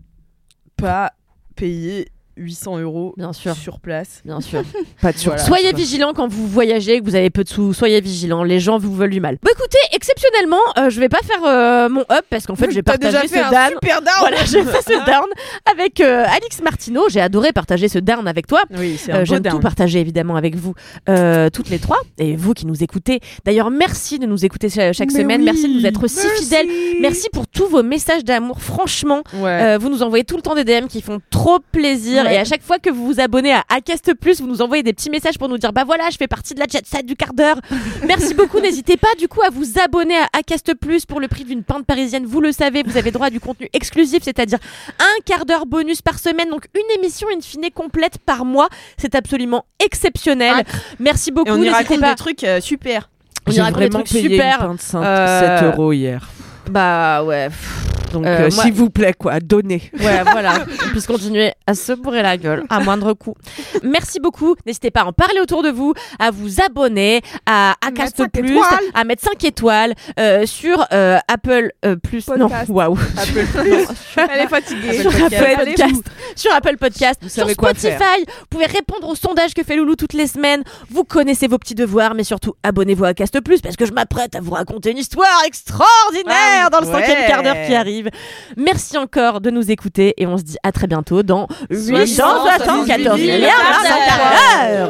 pas payer 800 euros Bien sûr. sur place. Bien sûr. [laughs] Pas de Voilà. Soyez vigilants quand vous voyagez, que vous avez peu de sous. Soyez vigilants. Les gens vous veulent du mal. Bon, écoutez, exceptionnellement, euh, je vais pas faire euh, mon up parce qu'en fait, j'ai partagé déjà fait ce un down. super down Voilà, j'ai fait ce [laughs] down avec euh, Alix Martineau. J'ai adoré partager ce down avec toi. Oui, c'est Euh, un J'aime tout partager évidemment avec vous, euh, toutes les trois, et vous qui nous écoutez. D'ailleurs, merci de nous écouter cha- chaque Mais semaine. oui, merci de nous être si fidèles. Merci pour tous vos messages d'amour. Franchement, Ouais. vous nous envoyez tout le temps des DM qui font trop plaisir. Ouais. Et à chaque fois que vous vous abonnez à Acast Plus, vous nous envoyez des petits messages pour nous dire bah voilà, je fais partie de la jet set du quart d'heure. [laughs] Merci beaucoup. N'hésitez pas du coup à vous abonner à Acast Plus pour le prix d'une pinte parisienne. Vous le savez, vous avez droit à du contenu exclusif, c'est-à-dire un quart d'heure bonus par semaine, donc une émission in fine complète par mois. C'est absolument exceptionnel. Merci beaucoup. Et on y N'hésitez raconte pas. des trucs euh, super. On y J'ai raconte des vraiment trucs payé super. une pinte 5, Euh, 7 euros hier. Bah ouais. pff, Donc, Euh, euh, s'il vous plaît, quoi, donnez. [laughs] Ouais, voilà. On puisse continuer à se bourrer la gueule à moindre coût. Merci beaucoup. N'hésitez pas à en parler autour de vous, à vous abonner, à cinq Plus, étoiles. à mettre 5 étoiles euh, sur euh, Apple euh, Plus. Podcast. Non, waouh. [laughs] Elle est fatiguée. sur Apple Podcast, sur Apple Podcast, Spotify. Vous pouvez répondre au sondage que fait Loulou toutes les semaines. Vous connaissez vos petits devoirs, mais surtout abonnez-vous à Cast Plus parce que je m'apprête à vous raconter une histoire extraordinaire Ah, dans le cinquième quart d'heure qui arrive. Merci encore de nous écouter et on se dit à très bientôt dans 874 milliards d'heures.